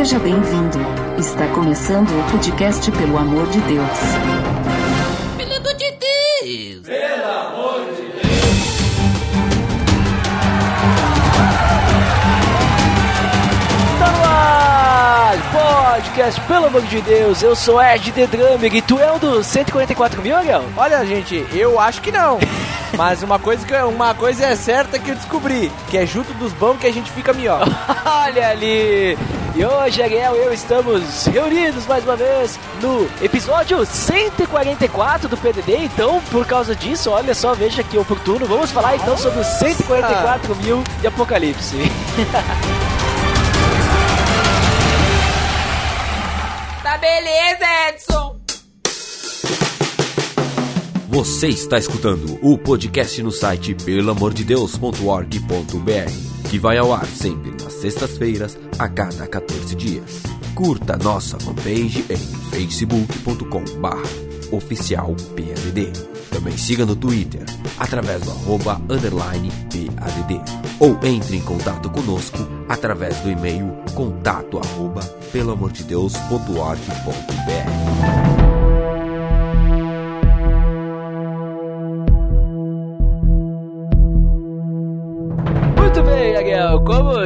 Seja bem-vindo. Está começando o podcast Pelo Amor de Deus. Pelo amor de Deus! Tá no ar! Podcast, pelo amor de Deus, eu sou Ed The Drummer e tu é um dos 144 mil, Ariel? Olha, gente, eu acho que não. Mas uma coisa, que, uma coisa é certa que eu descobri, que é junto dos bons que a gente fica melhor. Olha ali! E hoje, Ariel e eu estamos reunidos mais uma vez no episódio 144 do PDD. Então, por causa disso, olha só, veja que oportuno. Vamos falar então sobre os 144 mil de Apocalipse. Tá beleza, Edson! Você está escutando o podcast no site pelamordedeus.org.br, que vai ao ar sempre sextas-feiras, a cada 14 dias. Curta nossa fanpage em facebook.com oficial PADD. Também siga no Twitter, através do arroba underline PADD. Ou entre em contato conosco através do e-mail contato arroba pelamordedeus.org.br.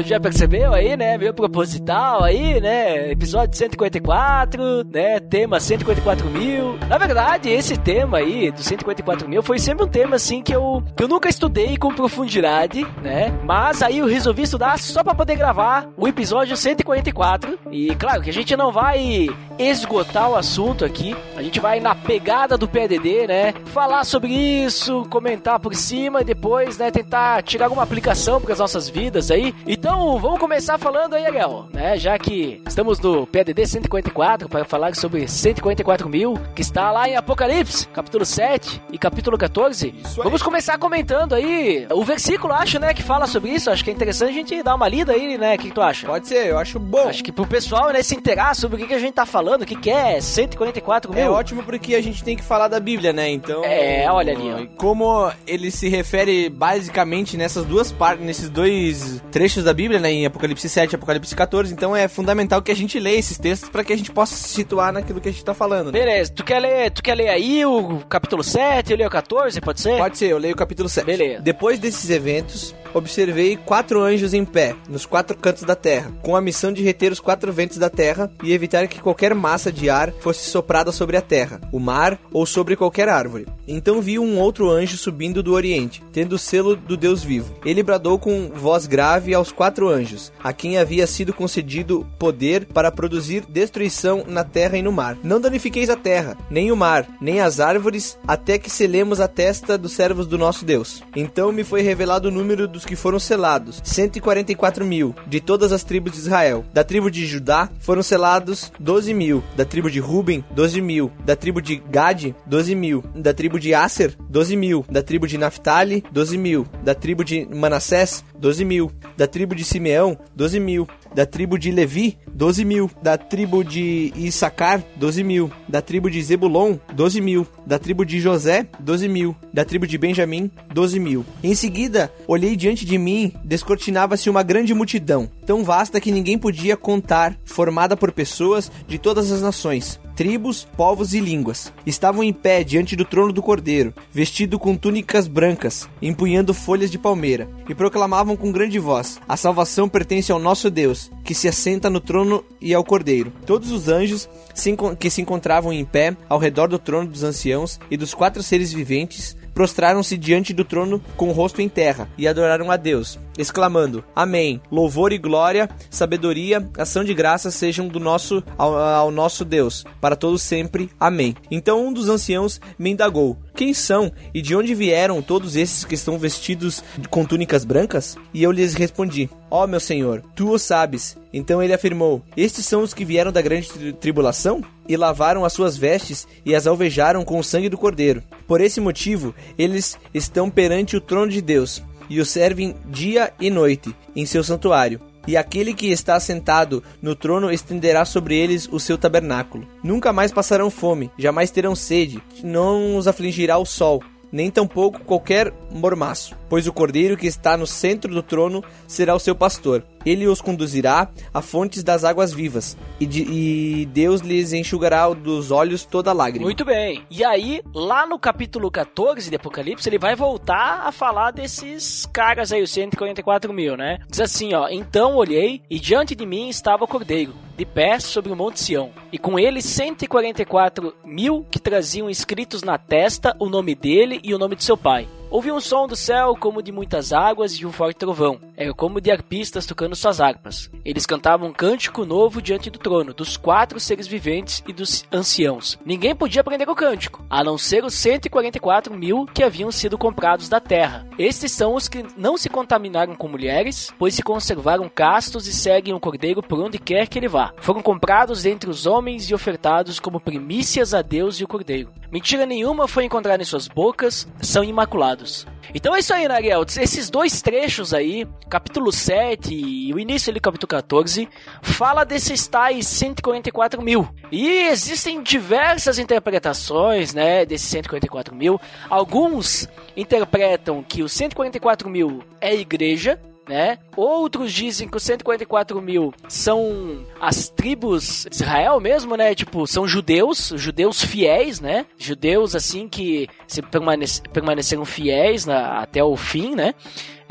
Já percebeu aí, né? Meio proposital aí, né? Episódio 154, né? Tema 144 mil. Na verdade, esse tema aí, do 144 mil, foi sempre um tema assim que eu, que eu nunca estudei com profundidade, né? Mas aí eu resolvi estudar só pra poder gravar o episódio 144. E claro que a gente não vai esgotar o assunto aqui. A gente vai na pegada do PDD, né? Falar sobre isso, comentar por cima e depois, né, tentar tirar alguma aplicação para as nossas vidas aí. Então, vamos começar falando aí, Ariel, né? Já que estamos no PDD 144 para falar sobre 144 mil, que está lá em Apocalipse, capítulo 7 e capítulo 14. Vamos começar comentando aí o versículo, acho, né, que fala sobre isso. Acho que é interessante a gente dar uma lida aí, né? O que, que tu acha? Pode ser, eu acho bom. Acho que pro pessoal, né, se inteirar sobre o que, que a gente tá falando, o que, que é 144 mil. É ótimo porque a gente tem que falar da Bíblia, né? Então. É, olha ali, ó. Como ele se refere basicamente nessas duas partes, nesses dois trechos da Bíblia, né? Em Apocalipse 7 e Apocalipse 14. Então é fundamental que a gente leia esses textos para que a gente possa se situar naquilo que a gente tá falando. Né? Beleza, tu quer ler, tu quer ler aí o capítulo 7, eu leio o 14, pode ser? Pode ser, eu leio o capítulo 7. Beleza. Depois desses eventos, observei quatro anjos em pé, nos quatro cantos da terra, com a missão de reter os quatro ventos da terra e evitar que qualquer massa de ar fosse soprada sobre a terra, o mar ou sobre qualquer árvore. Então vi um outro anjo subindo do oriente, tendo o selo do Deus vivo. Ele bradou com voz grave aos quatro anjos, a quem havia sido concedido poder para produzir destruição na terra e no mar. Não danifiqueis a terra, nem o mar, nem as árvores, até que selemos a testa dos servos do nosso Deus. Então me foi revelado o número dos que foram selados, 144 mil, de todas as tribos de Israel. Da tribo de Judá foram selados 12 mil, da tribo de Ruben, 12 mil, da tribo de Gade, 12 mil, da tribo de Aser, 12 mil, da tribo de Naphtali, 12 mil, da tribo de Manassés, 12 mil, da tribo de Simeão, 12 mil, da tribo de Levi, 12 mil, da tribo de Issacar, 12 mil, da tribo de Zebulon, 12 mil, da tribo de José, 12 mil, da tribo de Benjamim, 12 mil. Em seguida, olhei diante de mim, descortinava-se uma grande multidão, tão vasta que ninguém podia contar, formada por pessoas de todas as nações, tribos, povos e línguas. Estavam em pé diante do trono do Cordeiro, vestido com túnicas brancas, empunhando folhas de palmeira, e proclamavam com grande voz: A salvação pertence ao nosso Deus, que se assenta no trono e ao Cordeiro. Todos os anjos que se encontravam em pé ao redor do trono dos anciãos e dos quatro seres viventes prostraram-se diante do trono com o rosto em terra e adoraram a Deus, exclamando: Amém. Louvor e glória, sabedoria, ação de graças sejam do nosso ao, ao nosso Deus, para todos sempre. Amém. Então um dos anciãos me indagou: Quem são e de onde vieram todos esses que estão vestidos com túnicas brancas? E eu lhes respondi: Ó meu Senhor, tu o sabes. Então ele afirmou: Estes são os que vieram da grande tri- tribulação? E lavaram as suas vestes e as alvejaram com o sangue do cordeiro. Por esse motivo, eles estão perante o trono de Deus e o servem dia e noite em seu santuário. E aquele que está sentado no trono estenderá sobre eles o seu tabernáculo. Nunca mais passarão fome, jamais terão sede, não os afligirá o sol, nem tampouco qualquer mormaço, pois o cordeiro que está no centro do trono será o seu pastor. Ele os conduzirá a fontes das águas vivas, e, de- e Deus lhes enxugará dos olhos toda lágrima. Muito bem. E aí, lá no capítulo 14 de Apocalipse, ele vai voltar a falar desses caras aí, os 144 mil, né? Diz assim, ó. Então olhei, e diante de mim estava o cordeiro, de pé sobre o monte Sião. E com ele 144 mil que traziam escritos na testa o nome dele e o nome de seu pai. Ouvi um som do céu como de muitas águas e um forte trovão. Era como de arpistas tocando suas harpas. Eles cantavam um cântico novo diante do trono, dos quatro seres viventes e dos anciãos. Ninguém podia aprender o cântico, a não ser os 144 mil que haviam sido comprados da terra. Estes são os que não se contaminaram com mulheres, pois se conservaram castos e seguem o cordeiro por onde quer que ele vá. Foram comprados dentre os homens e ofertados como primícias a Deus e o cordeiro. Mentira nenhuma foi encontrada em suas bocas, são imaculados. Então é isso aí, Nariel. Esses dois trechos aí, capítulo 7 e o início do capítulo 14, fala desses tais 144 mil. E existem diversas interpretações, né, desses 144 mil. Alguns interpretam que os 144 mil é igreja, né? Outros dizem que os 144 mil são as tribos de Israel mesmo, né? Tipo, são judeus, judeus fiéis, né? Judeus, assim, que se permanece, permaneceram fiéis na- até o fim, né?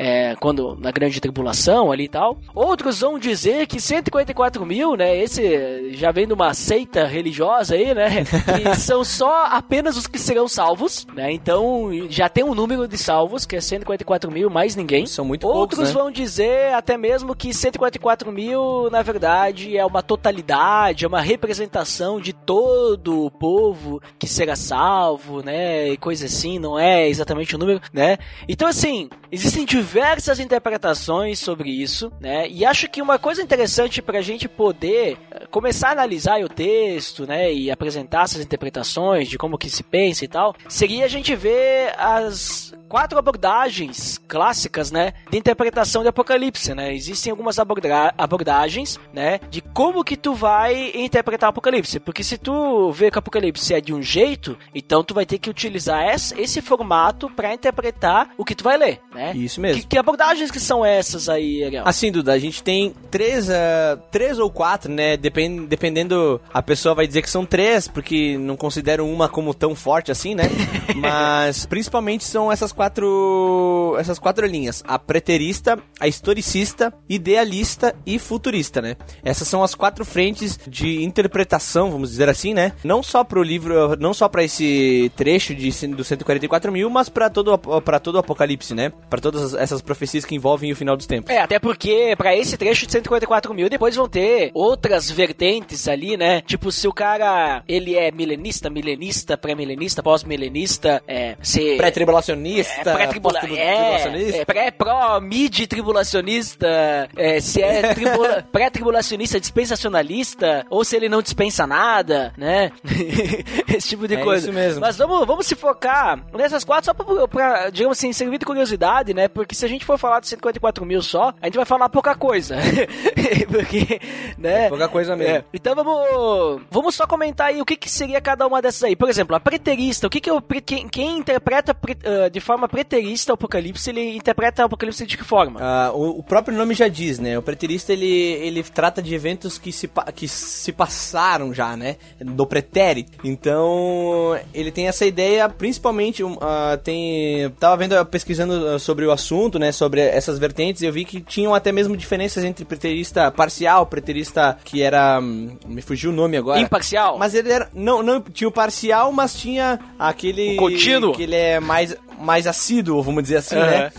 É, quando na grande tribulação ali e tal. Outros vão dizer que 144 mil, né? Esse já vem de uma seita religiosa aí, né? Que são só apenas os que serão salvos, né? Então já tem um número de salvos que é 144 mil, mais ninguém. São muito Outros poucos, né? vão dizer até mesmo que 144 mil, na verdade, é uma totalidade, é uma representação de todo o povo que será salvo, né? E coisa assim, não é exatamente o número, né? Então, assim, existem diversas interpretações sobre isso, né? E acho que uma coisa interessante pra gente poder eh, começar a analisar o texto, né? E apresentar essas interpretações de como que se pensa e tal, seria a gente ver as quatro abordagens clássicas, né, de interpretação de Apocalipse, né? Existem algumas aborda- abordagens, né, de como que tu vai interpretar o Apocalipse, porque se tu vê que o Apocalipse é de um jeito, então tu vai ter que utilizar esse formato para interpretar o que tu vai ler, né? Isso mesmo. Que, que abordagens que são essas aí, Ariel? Assim, Duda, a gente tem três, ah, três ou quatro, né? Depend, dependendo, a pessoa vai dizer que são três, porque não consideram uma como tão forte assim, né? Mas principalmente são essas quatro, essas quatro linhas: a preterista, a historicista, idealista e futurista, né? Essas são as quatro frentes de interpretação, vamos dizer assim, né? Não só pro livro, não só para esse trecho de dos 144 mil, mas para todo para todo o Apocalipse, né? Para todas essas profecias que envolvem o final dos tempos. É, até porque pra esse trecho de 144 mil, depois vão ter outras vertentes ali, né? Tipo, se o cara, ele é milenista, milenista, pré-milenista, pós-milenista, é, se... Pré-tribulacionista, É, pré-tribula pós-tribulacionista. é, é, pré, pró, mid tribulacionista, é, se é tribula- pré-tribulacionista dispensacionalista, ou se ele não dispensa nada, né? Esse tipo de É coisa. isso mesmo. Mas vamos, vamos se focar nessas quatro só pra, pra, digamos assim, servir de curiosidade, né? Porque se a gente for falar de 144 mil só, a gente vai falar pouca coisa. Porque, né? Pouca coisa mesmo. É. Então vamos, vamos só comentar aí o que, que seria cada uma dessas aí. Por exemplo, a preterista. O que que eu, quem, quem interpreta pre- ah, de forma preterista o Apocalipse, ele interpreta o Apocalipse de que forma? Ah, o, o próprio nome já diz, né? O preterista ele, ele trata de eventos que se, que se passaram já, né? Do pretérito. Então, ele tem essa ideia, principalmente, ah, tem. Tava vendo, pesquisando sobre o assunto, né? Sobre essas vertentes, eu vi que tinham até mesmo diferenças entre preterista parcial, preterista que era. hum, Me fugiu o nome agora. Imparcial? Mas ele era. Não, não tinha o parcial, mas tinha aquele. O contínuo? Que ele é mais, mais assíduo, vamos dizer assim, né? Aham.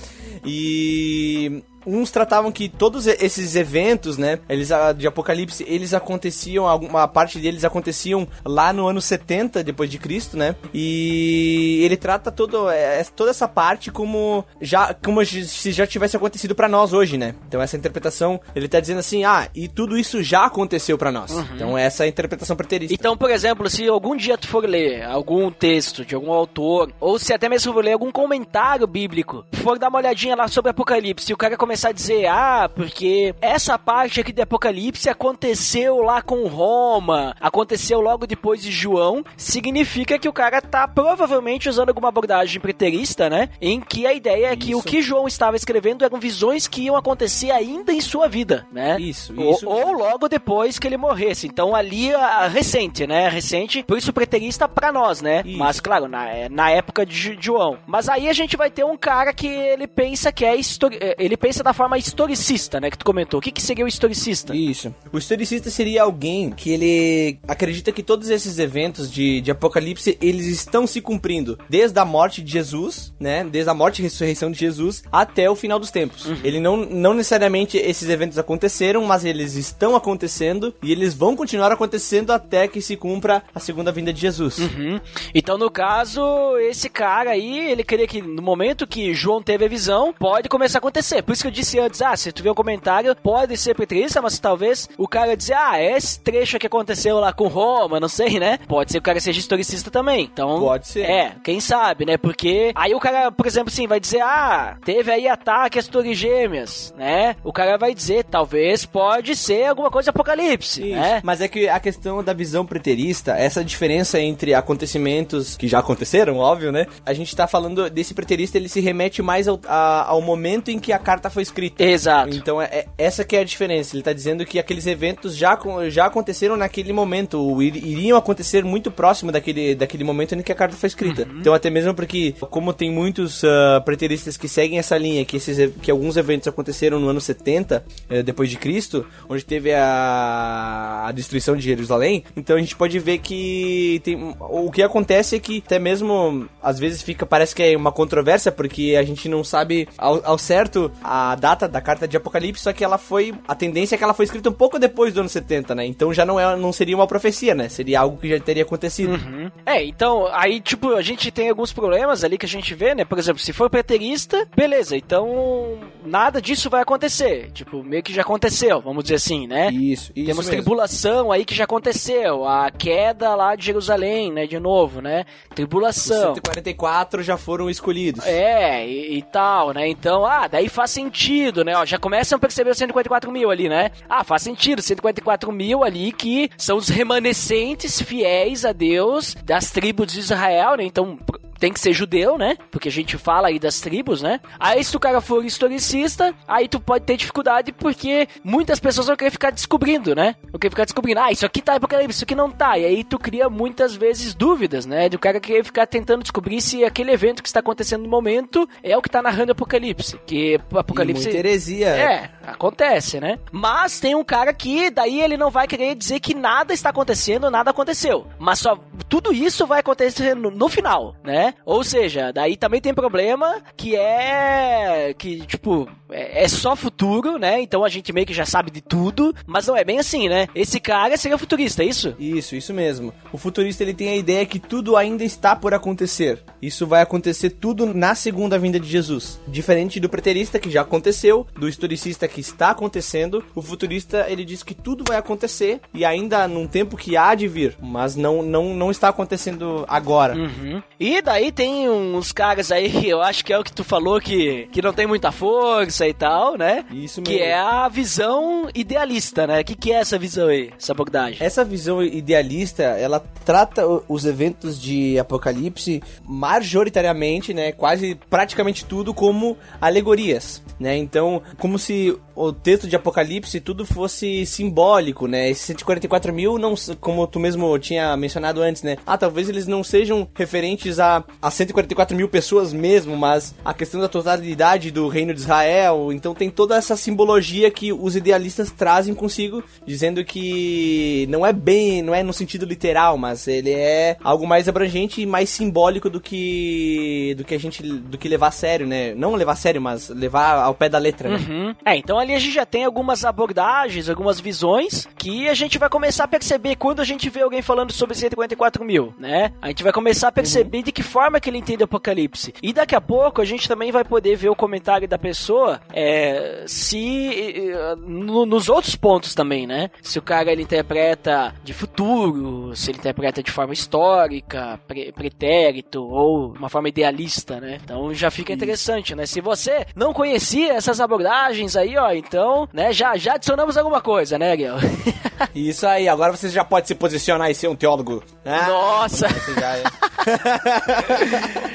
E uns tratavam que todos esses eventos, né, eles ah, de Apocalipse, eles aconteciam, alguma parte deles aconteciam lá no ano 70 depois de Cristo, né? E ele trata todo é, toda essa parte como já como se já tivesse acontecido pra nós hoje, né? Então essa interpretação, ele tá dizendo assim: "Ah, e tudo isso já aconteceu pra nós". Então essa é a interpretação preterista. Então, por exemplo, se algum dia tu for ler algum texto de algum autor, ou se até mesmo for ler algum comentário bíblico, for dar uma olhadinha lá sobre Apocalipse, e o cara começar começar a dizer, ah, porque essa parte aqui de Apocalipse aconteceu lá com Roma, aconteceu logo depois de João, significa que o cara tá provavelmente usando alguma abordagem preterista, né? Em que a ideia é que Isso. o que João estava escrevendo eram visões que iam acontecer ainda em sua vida, né? Isso, Ou- isso. Ou, logo depois que ele morresse. Então ali a, a recente, né? Recente, por isso preterista pra nós, né? Isso. Mas claro, na, é, na época de João. Mas aí a gente vai ter um cara que ele pensa que é histori é, ele pensa da forma historicista, né? Que tu comentou. O que, que seria o historicista? Isso. O historicista seria alguém que ele acredita que todos esses eventos de, de Apocalipse, eles estão se cumprindo. Desde a morte de Jesus, né? Desde a morte e ressurreição de Jesus até o final dos tempos. Ele não, não necessariamente esses eventos aconteceram, mas eles estão acontecendo e eles vão continuar acontecendo até que se cumpra a segunda vinda de Jesus. Uhum. Então, no caso, esse cara aí, ele queria que no momento que João teve a visão, pode começar a acontecer. Por isso que eu disse antes, ah, se tu vê um comentário, pode ser preterista, mas talvez o cara dizer, ah, esse trecho que aconteceu lá com Roma, não sei, né? Pode ser que o cara seja historicista também. Então, Pode ser. É, quem sabe, né? Porque aí o cara, por exemplo, assim, vai dizer, ah, teve aí ataque às torres gêmeas, né? O cara vai dizer, talvez pode ser alguma coisa apocalipse, Isso. né? Mas é que a questão da visão preterista, essa diferença entre acontecimentos que já aconteceram, óbvio, né? A gente tá falando desse preterista, ele se remete mais ao, a- ao momento em que a carta foi escrita. Exato. Então é, é- essa que é a diferença. Ele tá dizendo que aqueles eventos já, já aconteceram naquele momento, ou ir- iriam acontecer muito próximo daquele, daquele momento em que a carta foi escrita. Então até mesmo porque, como tem muitos ah, preteristas que seguem essa linha, que, esses, que alguns eventos aconteceram no ano 70, eh, depois de Cristo, onde teve a, a destruição de Jerusalém, então a gente pode ver que tem, o que acontece é que até mesmo, às vezes fica, parece que é uma controvérsia, porque a gente não sabe ao, ao certo a data da carta de Apocalipse, só que ela foi, a tendência é que ela foi escrita um pouco depois do ano 70, né? Então já não, é, não seria uma profecia, né? Seria algo que já teria acontecido. Uhum. É, então, aí, tipo, a gente tem alguns problemas ali que a gente vê, né? Por exemplo, se for preterista, beleza, então nada disso vai acontecer. Tipo, meio que já aconteceu, vamos dizer assim, né? Isso, isso Temos mesmo. tribulação aí que já aconteceu, a queda lá de Jerusalém, né? De novo, né? Os Tribulação. 144 já foram escolhidos. É, e, e tal, né? Então, ah, daí faz sentido, né? Ó, já começam a perceber os 144 mil ali, né? Ah, faz sentido, 144 mil ali que são os remanescentes fiéis a Deus das tribos de Israel, né? Então, tem que ser judeu, né? Porque a gente fala aí das tribos, né? Aí se o cara for historicista, aí tu pode ter dificuldade porque muitas pessoas vão querer ficar descobrindo, né? Vão querer ficar descobrindo, ah, isso aqui tá Apocalipse, isso aqui não tá. E aí tu cria muitas vezes dúvidas, né? Do cara querer ficar tentando descobrir se aquele evento que está acontecendo no momento é o que tá narrando Apocalipse. Que E Apocalipse. muita heresia. É, acontece, né? Mas tem um cara que daí ele não vai querer dizer que nada está acontecendo, nada aconteceu. Mas só tudo isso vai acontecer no, no final, né? Ou seja, daí também tem problema que é que tipo é, é só futuro, né? Então a gente meio que já sabe de tudo, mas não é bem assim, né? Esse cara seria futurista, é isso? Isso, isso mesmo. O futurista ele tem a ideia que tudo ainda está por acontecer. Isso vai acontecer tudo na segunda vinda de Jesus. Diferente do preterista que já aconteceu, do historicista que está acontecendo, o futurista ele diz que tudo vai acontecer e ainda num tempo que há de vir, mas não não, não está acontecendo agora. Uhum. E daí tem uns caras aí, eu acho que é o que tu falou, que, que não tem muita força e tal, né? Isso Que mesmo. é a visão idealista, né? O que, que é essa visão aí, essa abordagem? Essa visão idealista, ela trata os eventos de Apocalipse majoritariamente, né, quase praticamente tudo como alegorias, né? Então, como se o texto de Apocalipse tudo fosse simbólico, né? Esses 144 mil, não, como tu mesmo tinha mencionado antes, né? Ah, talvez eles não sejam referentes a, a 144 mil pessoas mesmo, mas a questão da totalidade do reino de Israel. Então tem toda essa simbologia que os idealistas trazem consigo, dizendo que não é bem, não é no sentido literal, mas ele é algo mais abrangente e mais simbólico do que do que a gente do que levar a sério, né? Não levar a sério, mas levar ao pé da letra, né? Uhum. É, então ali a gente já tem algumas abordagens, algumas visões que a gente vai começar a perceber quando a gente vê alguém falando sobre 144 144 mil, né? A gente vai começar a perceber de que forma que ele entende o Apocalipse. E daqui a pouco a gente também vai poder ver o comentário da pessoa é, se no- nos outros pontos também, né? Se o cara ele interpreta de futuro, se ele interpreta de forma histórica, pre- pretérito ou uma forma idealista, né? Então já fica interessante, né? Se você não conhecia essas abordagens aí, ó, então, né, já já adicionamos alguma coisa, né, Ariel? Isso aí, agora você já pode se posicionar e ser um teólogo. né? Nossa! Você já é.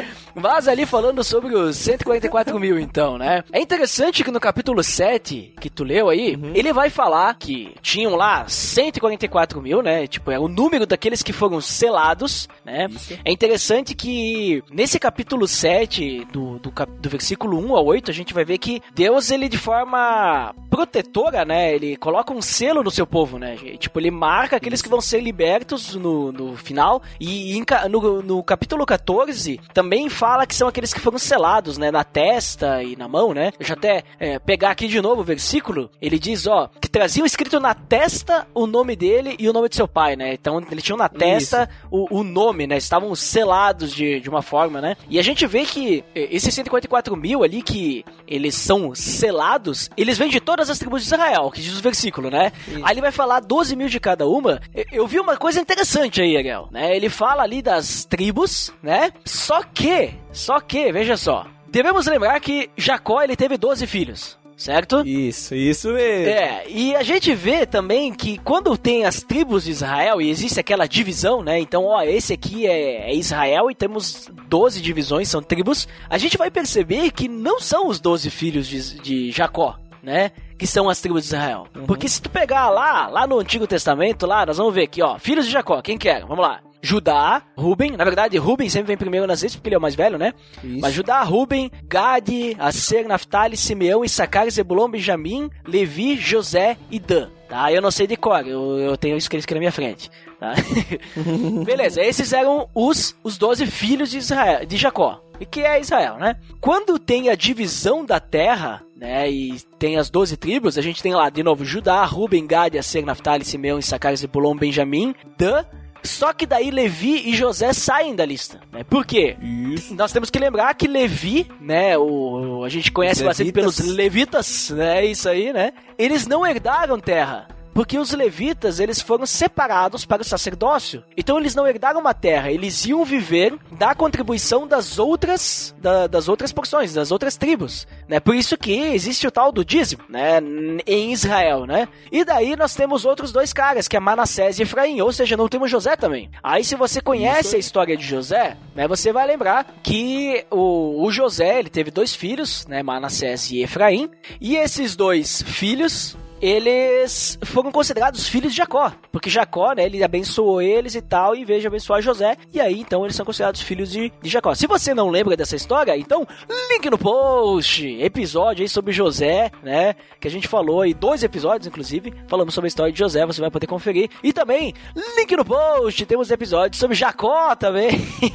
Mas ali falando sobre os 144 mil, então, né? É interessante que no capítulo 7, que tu leu aí, ele vai falar que tinham lá 144 mil, né? Tipo, é o número daqueles que foram selados, né? É interessante que nesse capítulo 7, do, do, cap- do versículo 1 ao 8, a gente vai ver que Deus, ele de forma protetora, né? Ele coloca um selo no seu povo, né? Tipo, ele marca aqueles que vão ser libertos no, no final. E ca- no, no capítulo 14 também fala que são aqueles que foram selados, né? Na testa e na mão, né? Deixa eu até é, pegar aqui de novo o versículo. Ele diz, ó, que traziam escrito na testa o nome dele e o nome de seu pai, né? Então ele tinha na testa o, o nome, né? Estavam selados de, de uma forma, né? E a gente vê que eh, esses 144 mil ali que eles são selados, eles vêm de todas as tribos de Israel, que diz o versículo, né? Aí ele vai falar 12 mil de cada uma. Eu- Eu vi uma coisa interessante aí, Ariel, né? Ele fala ali das tribos, né? Só que, só que, veja só, devemos lembrar que Jacó, ele teve 12 filhos, certo? Isso, isso mesmo. É, e a gente vê também que quando tem as tribos de Israel e existe aquela divisão, né? Então, ó, esse aqui é, é Israel e temos 12 divisões, são tribos. A gente vai perceber que não são os 12 filhos de, de Jacó, né? Que são as tribos de Israel. Porque se tu pegar lá, lá no Antigo Testamento, lá, nós vamos ver aqui, ó, filhos de Jacó, quem que eram? Vamos lá. Judá, Ruben, na verdade, Ruben sempre vem primeiro nas listas porque ele é o mais velho, né? Isso. Mas Judá, Ruben, Gade, Aser, Naphtali, Simeão, Issacar, Zebulon, Benjamim, Levi, José e Dan. Tá? Eu não sei de cor, eu, eu tenho escrito aqui na minha frente. Tá? Beleza, esses eram os, os 12 filhos de, Israel, de Jacó. E que é Israel, né? Quando tem a divisão da terra, né? E tem as 12 tribos, a gente tem lá, de novo, Judá, Ruben, Gade, Aser, Naphtali, Simeão, Issacar, Zebulon, Benjamim, Dan. Só que daí Levi e José saem da lista, né? Por quê? Isso. Nós temos que lembrar que Levi, né, o, a gente conhece Os bastante pelos levitas, né, isso aí, né? Eles não herdaram terra. Porque os levitas, eles foram separados para o sacerdócio. Então eles não herdaram uma terra, eles iam viver da contribuição das outras da- das outras porções, das outras tribos, né? Por isso que existe o tal do dízimo, né, em Israel, né? E daí nós temos outros dois caras, que é Manassés e Efraim, ou seja, não temos José também. Aí se você conhece a história de José, né, você vai lembrar que o, o José, ele teve dois filhos, né, Manassés e Efraim, e esses dois filhos eles foram considerados filhos de Jacó, porque Jacó, né, ele abençoou eles e tal, e veio abençoar José, e aí então eles são considerados filhos de, de Jacó. Se você não lembra dessa história, então link no post, episódio aí sobre José, né, que a gente falou aí, dois episódios inclusive, falamos sobre a história de José, você vai poder conferir, e também link no post, temos episódios sobre Jacó também,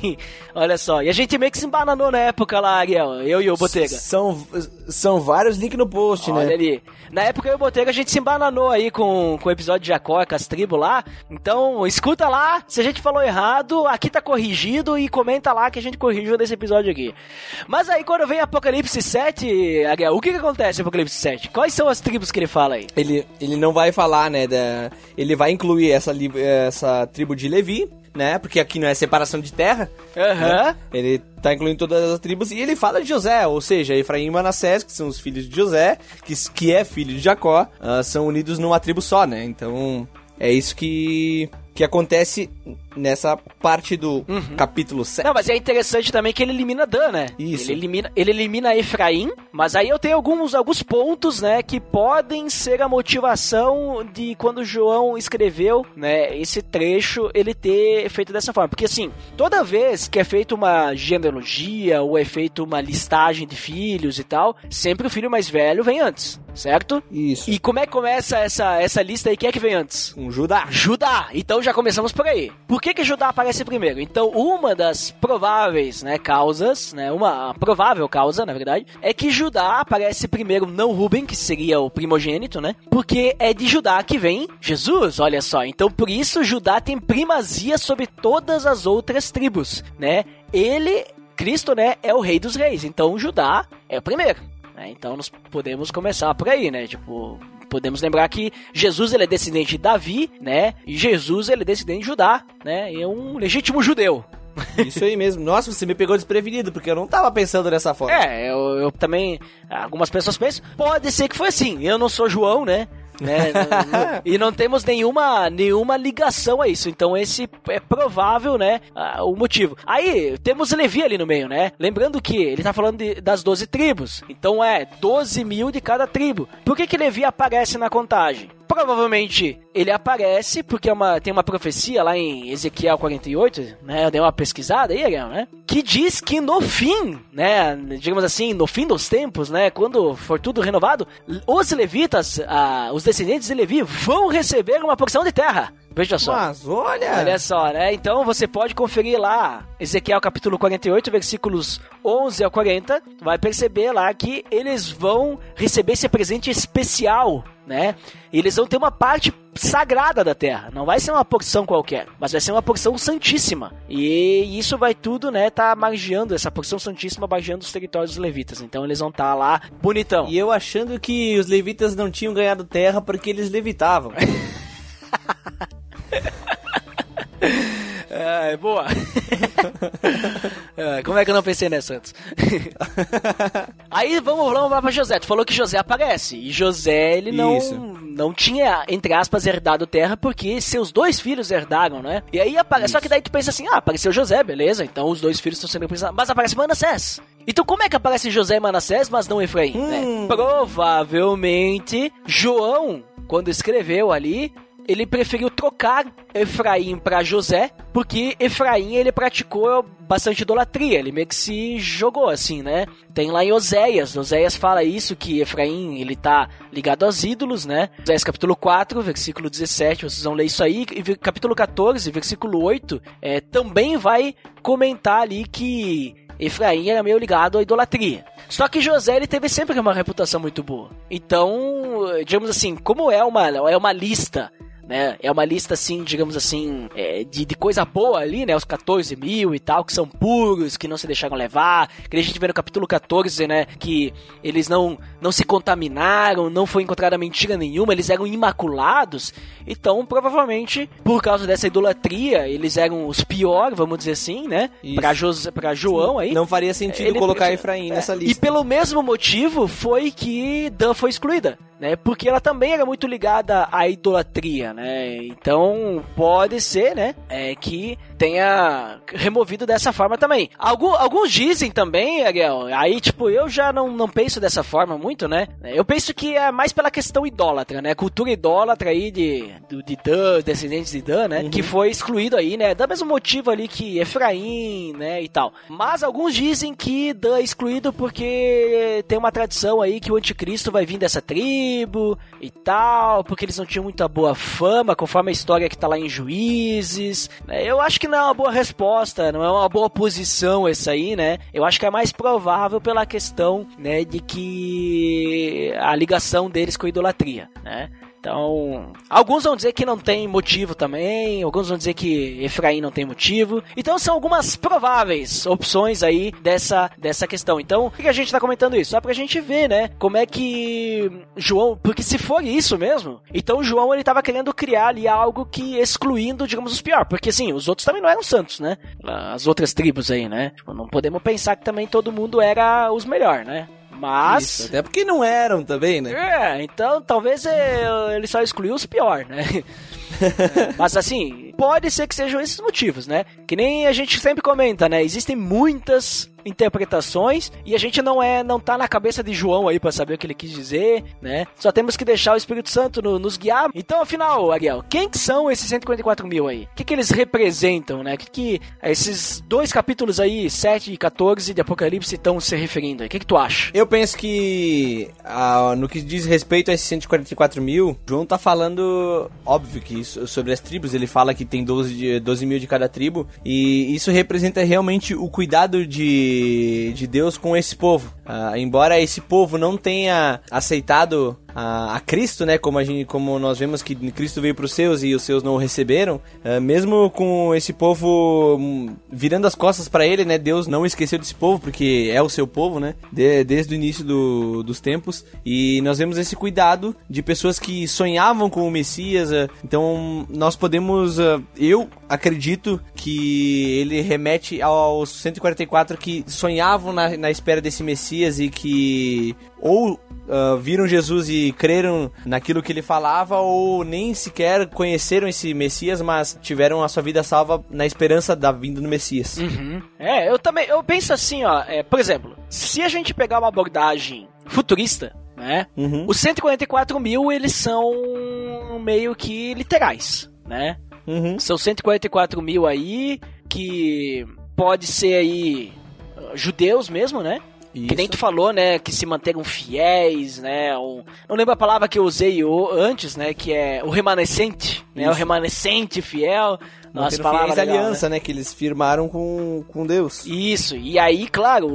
olha só, e a gente meio que se embananou na época lá, Ariel, eu e o Botega. São, são vários links no post, Olha né? ali. Na época eu e o Botega gente se embananou aí com, com o episódio de Jacó, com as tribos lá. Então, escuta lá. Se a gente falou errado, aqui tá corrigido e comenta lá que a gente corrigiu nesse episódio aqui. Mas aí quando vem Apocalipse 7, Ariel, o que que acontece em Apocalipse 7? Quais são as tribos que ele fala aí? Ele, ele não vai falar, né? Da, ele vai incluir essa, essa tribo de Levi, né? Porque aqui não é separação de terra. Aham. né? Ele tá incluindo todas as tribos e ele fala de José, ou seja, Efraim e Manassés, que são os filhos de José, que, que é filho de Jacó, ah, são unidos numa tribo só, né? Então é isso que, que acontece nessa parte do capítulo 7. Não, mas é interessante também que ele elimina Dan, né? Isso. Ele elimina, ele elimina Efraim, mas aí eu tenho alguns, alguns pontos, né, que podem ser a motivação de quando João escreveu, né, esse trecho, ele ter feito dessa forma. Porque assim, toda vez que é feita uma genealogia ou é feita uma listagem de filhos e tal, sempre o filho mais velho vem antes, certo? Isso. E como é que começa essa, essa lista aí? Quem é que vem antes? Um Judá. Judá. Então já começamos por aí. Por que que Judá aparece primeiro? Então, uma das prováveis, né, causas, né, uma provável causa, na verdade, é que Judá aparece primeiro não Ruben, que seria o primogênito, né? Porque é de Judá que vem Jesus, olha só. Então, por isso Judá tem primazia sobre todas as outras tribos, né? Ele, Cristo, né, é o rei dos reis. Então, Judá é o primeiro. Né? Então, nós podemos começar por aí, né? Tipo, podemos lembrar que Jesus ele é descendente de Davi, né? E Jesus ele é descendente de Judá, né? E é um legítimo judeu. Isso aí mesmo. Nossa, você me pegou desprevenido, porque eu não tava pensando dessa forma. É, eu, eu também. Algumas pessoas pensam. Pode ser que foi assim. Eu não sou João, né? Né? E não temos nenhuma, nenhuma ligação a isso. Então esse é provável, né? o motivo. Aí temos Levi ali no meio, né? Lembrando que ele tá falando de- das 12 tribos. Então é 12 mil de cada tribo. Por que que Levi aparece na contagem? Provavelmente ele aparece porque é uma, tem uma profecia lá em Ezequiel 48, né? Eu dei uma pesquisada aí, Ariel, né? Que diz que no fim, né? Digamos assim, no fim dos tempos, né? Quando for tudo renovado, os levitas, ah, os descendentes de Levi, vão receber uma porção de terra. Veja só. Mas olha. Olha só, né? Então você pode conferir lá, Ezequiel capítulo 48, versículos 11 a 40. Tu vai perceber lá que eles vão receber esse presente especial, né? E eles vão ter uma parte sagrada da terra. Não vai ser uma porção qualquer, mas vai ser uma porção santíssima. E isso vai tudo, né? Tá margeando, essa porção santíssima margeando os territórios dos levitas. Então eles vão estar lá bonitão. E eu achando que os levitas não tinham ganhado terra porque eles levitavam. É, boa. É, como é que eu não pensei nessa antes? Aí vamos, vamos lá pra José. Tu falou que José aparece. E José, ele não, Isso. não tinha, entre aspas, herdado terra porque seus dois filhos herdaram, né? E aí aparece. Só que daí tu pensa assim: ah, apareceu José, beleza. Então os dois filhos estão sendo representados. Mas aparece Manassés. Então como é que aparece José e Manassés, mas não Efraim? né? Provavelmente João, quando escreveu ali, ele preferiu trocar Efraim para José, porque Efraim ele praticou bastante idolatria, ele meio que se jogou assim, né? Tem lá em Oséias, Oséias fala isso, que Efraim ele tá ligado aos ídolos, né? Oséias capítulo 4, versículo 17, vocês vão ler isso aí, e capítulo 14, versículo 8, é, também vai comentar ali que Efraim era meio ligado à idolatria. Só que José ele teve sempre uma reputação muito boa. Então, digamos assim, como é uma, é uma lista né? É uma lista assim, digamos assim, é, de, de coisa boa ali, né? Os 14 mil e tal, que são puros, que não se deixaram levar. Que a gente vê no capítulo 14, né? Que eles não, não se contaminaram, não foi encontrada mentira nenhuma, eles eram imaculados. Então, provavelmente, por causa dessa idolatria, eles eram os piores, vamos dizer assim, né? Isso. Pra, José, pra João aí. Não faria sentido Ele- colocar Efraim É, nessa E lista. pelo mesmo motivo foi que Dan foi excluída, né? Porque ela também era muito ligada à idolatria, né? Então pode ser, né? É, que tenha removido dessa forma também. Algum- alguns dizem também, Ariel, aí tipo, eu já não, não penso dessa forma muito, né? Eu penso que é mais pela questão idólatra, né? Cultura idólatra aí de, do- de Dan, descendentes de Dan, né? Que foi excluído aí, né? Do mesmo motivo ali que Efraim, né? E tal. Mas alguns dizem que Dan é excluído porque tem uma tradição aí que o anticristo vai vir dessa tribo e tal, porque eles não tinham muita boa fama, conforme a história que tá lá em Juízes. né? Eu acho que não é uma boa resposta, não é uma boa posição essa aí, né? Eu acho que é mais provável pela questão, né, de que a ligação deles com a idolatria, né? Então, alguns vão dizer que não tem motivo também, alguns vão dizer que Efraim não tem motivo. Então, são algumas prováveis opções aí dessa, dessa questão. Então, por que a gente tá comentando isso? Só pra gente ver, né? Como é que João. Porque se for isso mesmo, então João ele tava querendo criar ali algo que excluindo, digamos, os piores. Porque assim, os outros também não eram santos, né? As outras tribos aí, né? Tipo, não podemos pensar que também todo mundo era os melhores, né? Mas. Isso, até porque não eram também, né? É, então talvez é, ele só excluiu os pior, né? Mas assim, pode ser que sejam esses motivos, né? Que nem a gente sempre comenta, né? Existem muitas interpretações e a gente não é não tá na cabeça de João aí para saber o que ele quis dizer, né? Só temos que deixar o Espírito Santo no, nos guiar. Então, afinal, Ariel, quem que são esses 144 mil aí? O que, que eles representam, né? O que, que esses dois capítulos aí, 7 e 14 de Apocalipse, estão se referindo aí? O que, que tu acha? Eu penso que ah, no que diz respeito a esses 144 mil, João tá falando, óbvio que isso, sobre as tribos, ele fala que tem 12, de, 12 mil de cada tribo, e isso representa realmente o cuidado de, de Deus com esse povo. Ah, embora esse povo não tenha aceitado a, a, Cristo, né? Como, a gente, como nós vemos que Cristo veio para os seus e os seus não o receberam, uh, mesmo com esse povo um, virando as costas para ele, né? Deus não esqueceu desse povo, porque é o seu povo, né? De, desde o início do, dos tempos. E nós vemos esse cuidado de pessoas que sonhavam com o Messias. Uh, então, nós podemos. Uh, eu acredito que ele remete aos 144 que sonhavam na, na espera desse Messias e que ou uh, viram Jesus e creram naquilo que ele falava, ou nem sequer conheceram esse Messias, mas tiveram a sua vida salva na esperança da vinda do Messias. Uhum. É, eu também, eu penso assim, ó, é, por exemplo, se a gente pegar uma abordagem futurista, né, uhum. os 144 mil, eles são meio que literais, né? Uhum. São 144 mil aí, que pode ser aí judeus mesmo, né? Isso. Que nem tu falou, né? Que se mantenham fiéis, né? Um, não lembro a palavra que eu usei antes, né? Que é o remanescente, né? O remanescente fiel. Nossa, palavra legal, aliança, né? né? Que eles firmaram com, com Deus. Isso. E aí, claro,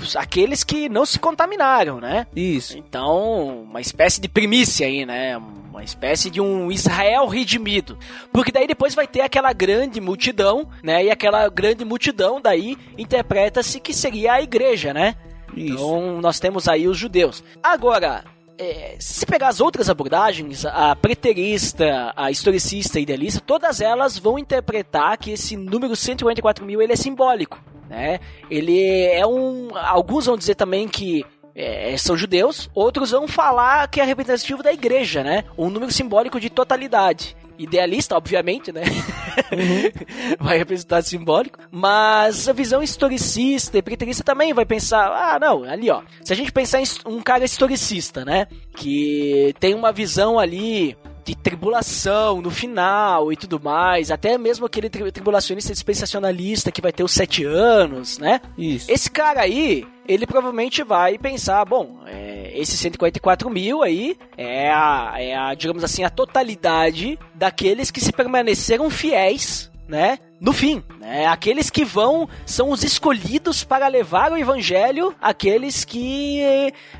os, aqueles que não se contaminaram, né? Isso. Então, uma espécie de primícia aí, né? Uma espécie de um Israel redimido. Porque daí depois vai ter aquela grande multidão, né? E aquela grande multidão daí interpreta-se que seria a igreja, né? Isso. Então nós temos aí os judeus. Agora, é, se pegar as outras abordagens, a preterista, a historicista e idealista, todas elas vão interpretar que esse número 144 mil ele é simbólico. Né? Ele é um. Alguns vão dizer também que é, são judeus, outros vão falar que é representativo da igreja, né? Um número simbólico de totalidade idealista, obviamente, né? Uhum. vai representar simbólico. Mas a visão historicista e preterista também vai pensar, ah, não, ali ó. Se a gente pensar em um cara historicista, né? Que tem uma visão ali de tribulação no final e tudo mais, até mesmo aquele tri tribulacionista dispensacionalista que vai ter os sete anos, né? Isso. Esse cara aí, ele provavelmente vai pensar, bom, é, esses 144 mil aí é a, é a, digamos assim, a totalidade daqueles que se permaneceram fiéis né? No fim, né? Aqueles que vão são os escolhidos para levar o evangelho àqueles que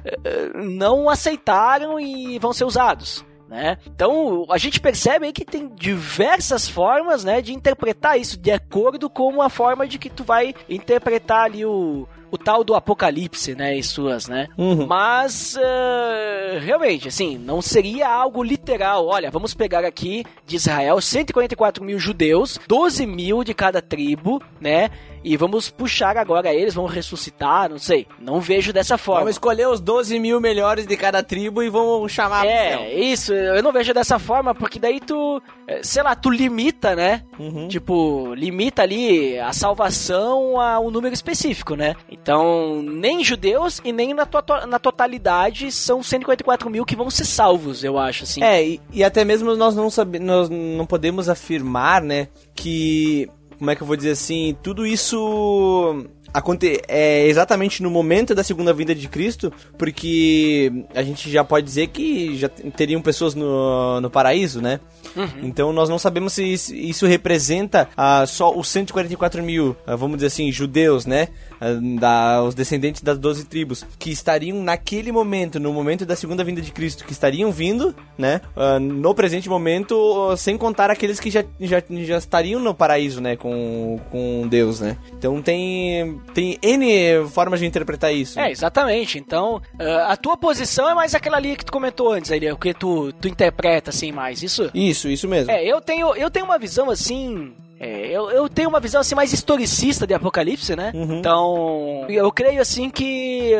uh, não aceitaram e vão ser usados né? Então a gente percebe aí que tem diversas formas, né, de interpretar isso de acordo com a forma de que tu vai interpretar ali o, o tal do apocalipse, né, e suas, né? Uhum. Mas, uh, realmente, assim, não seria algo literal. Olha, vamos pegar aqui de Israel 144 mil judeus, 12 mil de cada tribo, né? e vamos puxar agora eles, vamos ressuscitar, não sei. Não vejo dessa forma. Vamos escolher os 12 mil melhores de cada tribo e vamos chamar É, isso, eu não vejo dessa forma, porque daí tu, eh, sei lá, tu limita, né? Uhum. Tipo, limita ali a salvação a um número específico, né? Então, nem judeus e nem na, to na totalidade são 144 mil que vão ser salvos, eu acho, assim. É, e, e até mesmo nós não, sabe, nós não podemos afirmar, né, que como é que eu vou dizer assim, tudo isso aconte é exatamente no momento da segunda vinda de Cristo, porque a gente já pode dizer que já teriam pessoas no, no paraíso, né? Uhum. Então nós não sabemos se isso representa uh, só os 144 mil, uh, vamos dizer assim, judeus, né? Uh, da, os descendentes das 12 tribos, que estariam naquele momento, no momento da segunda vinda de Cristo, que estariam vindo, né? no presente momento, sem contar aqueles que já, já, já estariam no paraíso, né? Com, com Deus, né? Então tem, tem N formas de interpretar isso. É, exatamente. Então, a tua posição é mais aquela ali que tu comentou antes, ali, o que tu, tu interpreta, assim, mais. Isso? Isso isso, isso mesmo. É, eu tenho, eu tenho uma visão assim. É, eu, eu tenho uma visão assim mais historicista de Apocalipse, né? Uhum. Então, eu creio assim que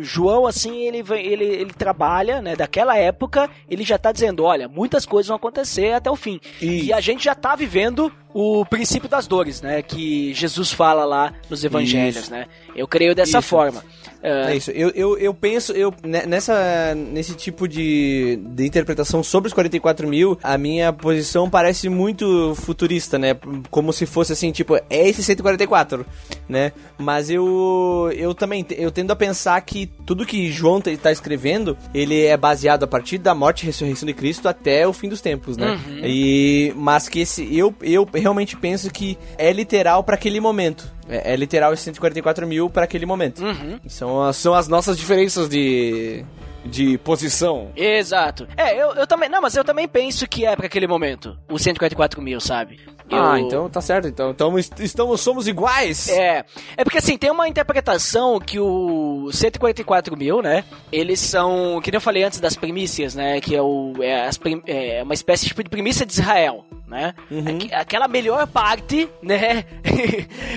João assim, ele ele, ele trabalha, né, daquela época, ele já tá dizendo, olha, muitas coisas vão acontecer até o fim. Isso. E a gente já tá vivendo o princípio das dores, né? Que Jesus fala lá nos evangelhos, Isso. né? Eu creio dessa Isso. forma. Ah. É isso. Eu, eu, eu penso, eu, ne- nessa, nesse tipo de, de interpretação sobre os 44 mil, a minha posição parece muito futurista, né? Como se fosse assim, tipo, é esse 144, né? Mas eu, eu também eu tendo a pensar que tudo que João está escrevendo, ele é baseado a partir da morte e ressurreição de Cristo até o fim dos tempos, né? E, mas que esse, eu, eu realmente penso que é literal para aquele momento. É, é literal esse 144 mil para aquele momento. São, as- são as nossas diferenças de, de posição. Exato. É, eu, eu também. Não, mas eu também penso que é pra aquele momento. O 144 mil, sabe? Ah, Eu- então tá certo. Então, então est- estamos, somos iguais. É, é porque assim, tem uma interpretação que o 144 mil, né? Eles são, que nem eu falei antes das primícias, né? Que é, o, é, as prim- é uma espécie tipo, de primícia de Israel, né? Aqu- Aquela melhor parte, né?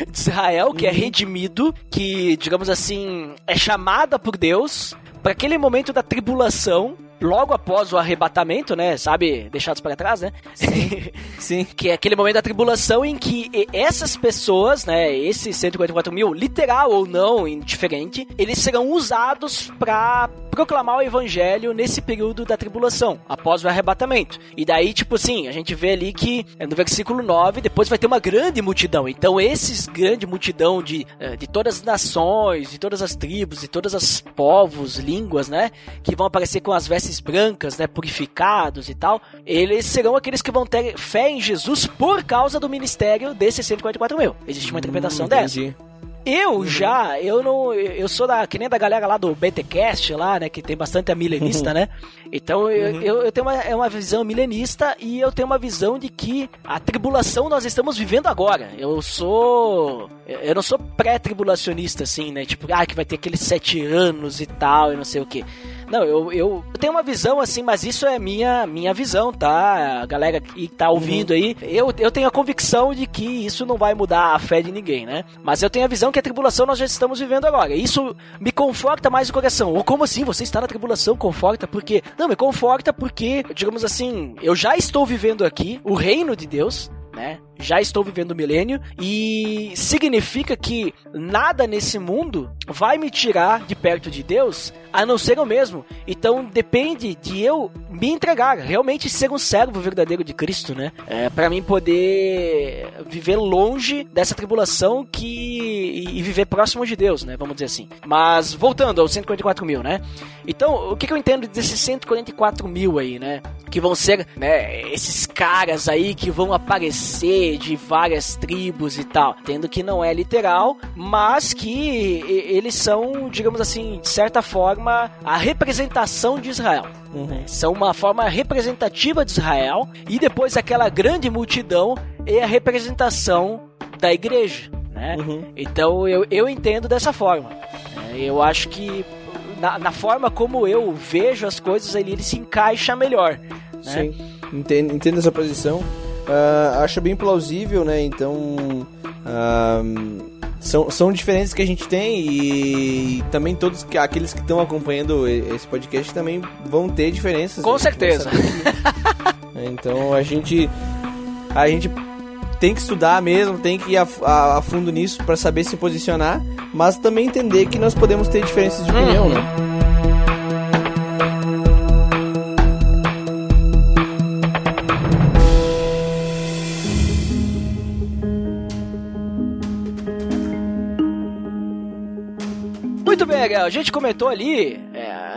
de Israel, que é redimido, que, digamos assim, é chamada por Deus para aquele momento da tribulação. Logo após o arrebatamento, né? Sabe, deixados para trás, né? Sim. que é aquele momento da tribulação em que essas pessoas, né, esses 144 mil, literal ou não, indiferente, eles serão usados para proclamar o evangelho nesse período da tribulação, após o arrebatamento. E daí, tipo assim, a gente vê ali que é, no versículo 9, depois vai ter uma grande multidão. Então, esses grande multidão de, eh, de todas as nações, de todas as tribos, de todas as povos, línguas, né, que vão aparecer com as vestes brancas, né, purificados e tal, eles serão aqueles que vão ter fé em Jesus por causa do ministério desses 144 mil. Existe uma interpretação dessa. Entendi. Eu já, eu não, eu sou da, que nem da galera lá do BTcast lá, né, que tem bastante a milenista, né? Então eu, eu, eu tenho uma, é uma visão milenista e eu tenho uma visão de que a tribulação nós estamos vivendo agora. Eu sou, eu não sou pré-tribulacionista assim, né? Tipo, ah, que vai ter aqueles sete anos e tal e não sei o que. Não, eu, eu, tenho uma visão assim, mas isso é minha, minha visão, tá? A galera que tá ouvindo aí, eu, eu tenho a convicção de que isso não vai mudar a fé de ninguém, né? Mas eu tenho a visão que a tribulação nós já estamos vivendo agora. Isso me conforta mais o coração. Ou como assim? Você está na tribulação? Conforta porque. Não, me conforta porque, digamos assim, eu já estou vivendo aqui o reino de Deus. Né? Já estou vivendo o milênio e significa que nada nesse mundo vai me tirar de perto de Deus a não ser eu mesmo. Então depende de eu me entregar, realmente ser um servo verdadeiro de Cristo, né? É, para mim poder viver longe dessa tribulação que e, viver próximo de Deus, né? Vamos dizer assim. Mas voltando aos 144 mil, né? Então o que, que eu entendo desses 144 mil aí, né? Que vão ser, né? Esses caras aí que vão aparecer de várias tribos e tal, tendo que não é literal, mas que eles são, digamos assim, de certa forma, a representação de Israel. né? São uma forma representativa de Israel e depois aquela grande multidão é a representação da igreja. Né? Então eu, eu entendo dessa forma. né? Eu acho que na, na forma como eu vejo as coisas ali, ele se encaixa melhor. né? Sim. Entendo, entendo essa posição. Ah, acho bem plausível, né? Então. ah, são, são diferenças que a gente tem e também todos que, aqueles que estão acompanhando e- esse podcast também vão ter diferenças. Com vai certeza. Então a gente a gente tem que estudar mesmo, tem que ir a, a- a fundo nisso para saber se posicionar, mas também entender que nós podemos ter diferenças de opinião, né? A gente comentou ali.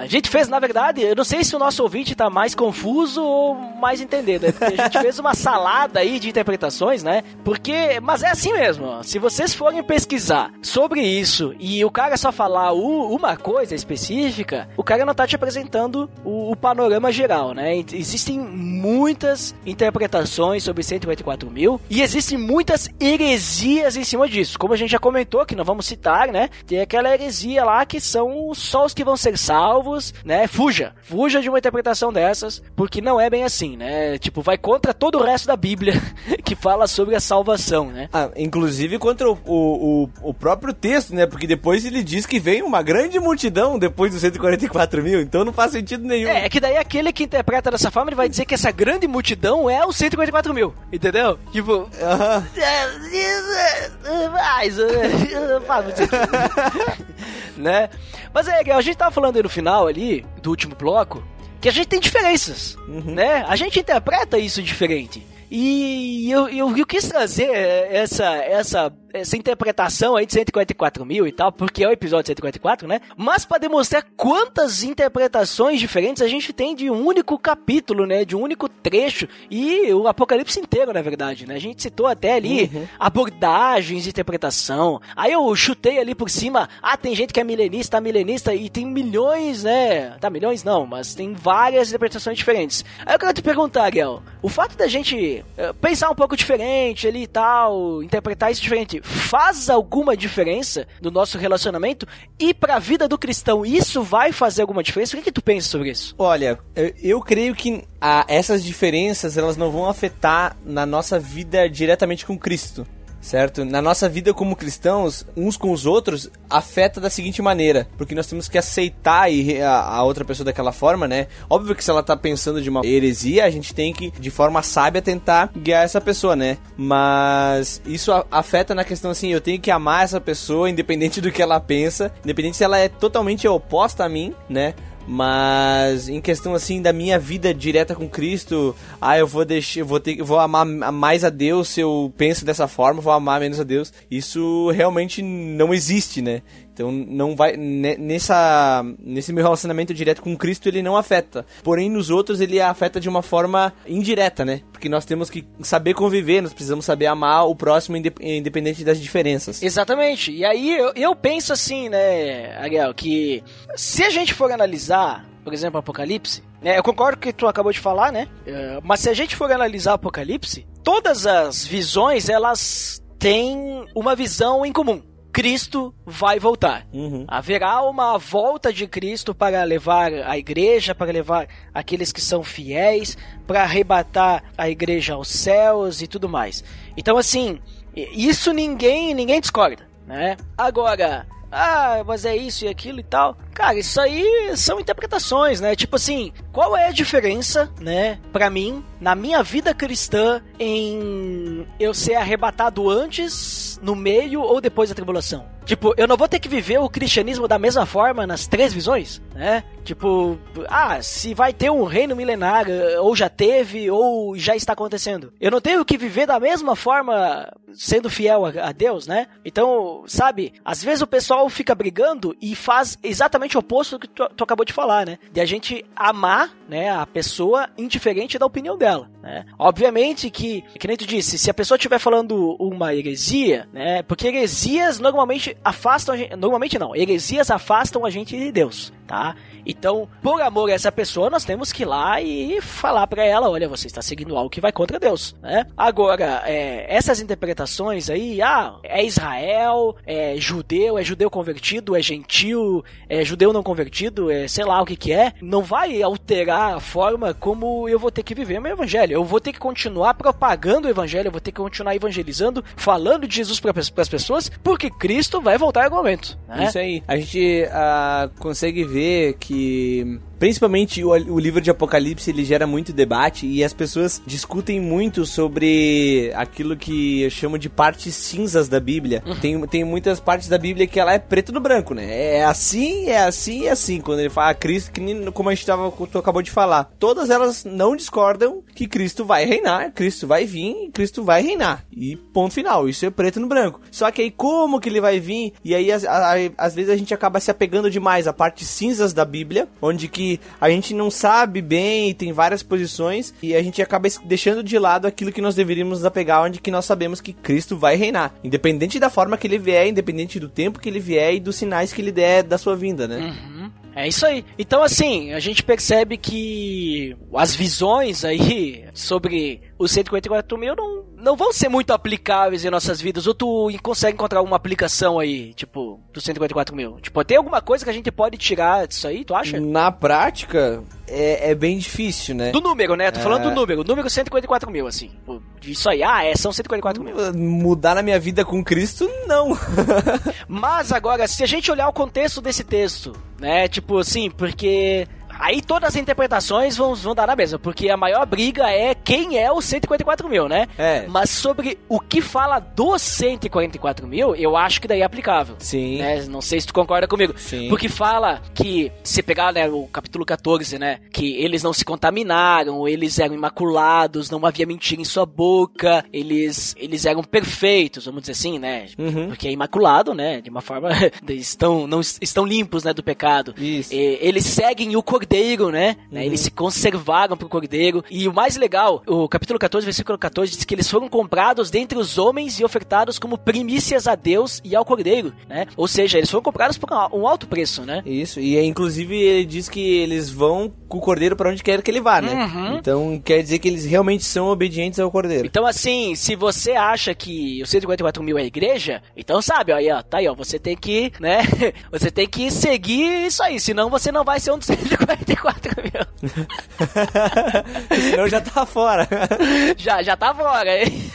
É, a gente fez, na verdade, eu não sei se o nosso ouvinte tá mais confuso ou mais entendendo. né? Porque a gente fez uma salada aí de interpretações, né? Porque. Mas é assim mesmo. Se vocês forem pesquisar sobre isso e o cara só falar uma coisa específica, o cara não tá te apresentando o, o panorama geral, né? Existem muitas interpretações sobre 144 mil e existem muitas heresias em cima disso. Como a gente já comentou, que não vamos citar, né? Tem aquela heresia lá que são só os que vão ser salvos né? Fuja. Fuja de uma interpretação dessas, porque não é bem assim, né? Tipo, vai contra todo o resto da Bíblia que fala sobre a salvação, né? Ah, inclusive contra o, o, o, próprio texto, né? Porque depois ele diz que vem uma grande multidão depois dos 144 mil, então não faz sentido nenhum. É, é que daí aquele que interpreta dessa forma, ele vai dizer que essa grande multidão é os 144 mil, entendeu? Tipo... Uh -huh. Mas... Né? Mas é, a gente tava falando aí no final ali, do último bloco, que a gente tem diferenças, uhum. né? A gente interpreta isso diferente. E eu, eu, eu, quis trazer essa, essa, essa interpretação aí de 144 mil e tal, porque é o episódio 144, né? Mas para demonstrar quantas interpretações diferentes a gente tem de um único capítulo, né? De um único trecho. E o Apocalipse inteiro, na verdade, né? A gente citou até ali uhum. abordagens de interpretação. Aí eu chutei ali por cima, ah, tem gente que é milenista, milenista, e tem milhões, né? Tá, milhões não, mas tem várias interpretações diferentes. Aí eu quero te perguntar, Ariel, o fato da gente eh, pensar um pouco diferente ali e tal, interpretar isso diferente, faz alguma diferença no nosso relacionamento e para a vida do cristão isso vai fazer alguma diferença? O que, que tu pensa sobre isso? Olha, eu, eu creio que a, essas diferenças elas não vão afetar na nossa vida diretamente com Cristo certo? Na nossa vida como cristãos, uns com os outros, afeta da seguinte maneira, porque nós temos que aceitar a, outra pessoa daquela forma, né? Óbvio que se ela tá pensando de uma heresia, a gente tem que, de forma sábia, tentar guiar essa pessoa, né? Mas isso afeta na questão assim, eu tenho que amar essa pessoa, independente do que ela pensa, independente se ela é totalmente oposta a mim, né? Mas em questão assim da minha vida direta com Cristo, ah, eu vou deixar, eu vou ter, vou amar mais a Deus se eu penso dessa forma, vou amar menos a Deus. Isso realmente não existe, né? Então não vai nessa nesse meu relacionamento direto com Cristo ele não afeta. Porém nos outros ele afeta de uma forma indireta, né? Porque nós temos que saber conviver, nós precisamos saber amar o próximo independente das diferenças. Exatamente. E aí eu, eu penso assim, né, Ariel, que se a gente for analisar, por exemplo, Apocalipse, né, eu concordo com o que tu acabou de falar, né? Uh, mas se a gente for analisar Apocalipse, todas as visões elas têm uma visão em comum Cristo vai voltar. Uhum. Haverá uma volta de Cristo para levar a igreja, para levar aqueles que são fiéis, para arrebatar a igreja aos céus e tudo mais. Então, assim, isso ninguém ninguém discorda, né? Agora, ah, mas é isso e aquilo e tal. Cara, isso aí são interpretações, né? Tipo assim, qual é a diferença, né, para mim, na minha vida cristã, em eu ser arrebatado antes, no meio ou depois da tribulação? Tipo, eu não vou ter que viver o cristianismo da mesma forma nas três visões, né? Tipo, ah, se vai ter um reino milenário, ou já teve, ou já está acontecendo. Eu não tenho que viver da mesma forma sendo fiel a, a Deus, né? Então, sabe, às vezes o pessoal fica brigando e faz exatamente oposto do que tu, tu acabou de falar, né? De a gente amar, né, a pessoa indiferente da opinião dela, né? Obviamente que, que nem tu disse, se a pessoa estiver falando uma heresia, né? Porque heresias normalmente afastam a gente, normalmente não, heresias afastam a gente de Deus, tá? Então, por amor a essa pessoa, nós temos que ir lá e falar para ela, olha, você está seguindo algo que vai contra Deus, né? Agora, é, essas interpretações aí, ah, é Israel, é judeu, é judeu convertido, é gentil, é judeu não convertido, é sei lá o que que é, não vai alterar a forma como eu vou ter que viver meu evangelho. Eu vou ter que continuar propagando o evangelho, eu vou ter que continuar evangelizando, falando de Jesus para as pessoas, porque Cristo vai voltar em algum momento. Né? Isso aí. A gente uh, consegue ver que principalmente o, o, livro de Apocalipse ele gera muito debate e as pessoas discutem muito sobre aquilo que eu chamo de partes cinzas da Bíblia. Uhum. Tem, tem muitas partes da Bíblia que ela é preto no branco, né? É assim, é assim, é assim. Quando ele fala Cristo, que nem, como a gente tava, tu acabou de falar, todas elas não discordam que Cristo vai reinar, Cristo vai vir, Cristo vai reinar. E ponto final. Isso é preto no branco. Só que aí como que ele vai vir? E aí às vezes a gente acaba se apegando demais a partes cinzas da Bíblia, onde que a gente não sabe bem tem várias posições e a gente acaba deixando de lado aquilo que nós deveríamos apegar, onde que nós sabemos que Cristo vai reinar, independente da forma que ele vier, independente do tempo que ele vier e dos sinais que ele der da sua vinda, né? Uhum. É isso aí. Então, assim, a gente percebe que as visões aí sobre os 144 mil não, não vão ser muito aplicáveis em nossas vidas. Ou tu consegue encontrar alguma aplicação aí, tipo, dos 144 mil? Tipo, tem alguma coisa que a gente pode tirar disso aí, tu acha? Na prática, é, é bem difícil, né? Do número, né? Tô É. falando do número. Número 144 mil, assim. Isso aí, ah, é, são 144 mil. Mudar na minha vida com Cristo, não. Mas agora, se a gente olhar o contexto desse texto, né? Tipo assim, porque. Aí todas as interpretações vão, vão dar na mesma, porque a maior briga é quem é os 144 mil, né? É. Mas sobre o que fala dos 144 mil, eu acho que daí é aplicável. Sim. Né? Não sei se tu concorda comigo. Sim. Porque fala que, se pegar né, o capítulo 14, né? Que eles não se contaminaram, eles eram imaculados, não havia mentira em sua boca, eles, eles eram perfeitos, vamos dizer assim, né? Uhum. Porque é imaculado, né? De uma forma. estão, não, estão limpos, né? Do pecado. Isso. E eles seguem o cordeiro, né? Né, Eles se conservaram pro cordeiro. E o mais legal, o capítulo 14, versículo 14, diz que eles foram comprados dentre os homens e ofertados como primícias a Deus e ao cordeiro, né? Ou seja, eles foram comprados por um alto preço, né? Isso, e é, inclusive ele diz que eles vão com o cordeiro pra onde quer que ele vá, né? Uhum. Então quer dizer que eles realmente são obedientes ao cordeiro. Então, assim, se você acha que os 144 mil é a igreja, então sabe, ó, aí, ó, tá aí, ó, você tem que, né, você tem que seguir isso aí, senão você não vai ser um dos 144 mil. Senão já tá fora. já, já tá fora, hein?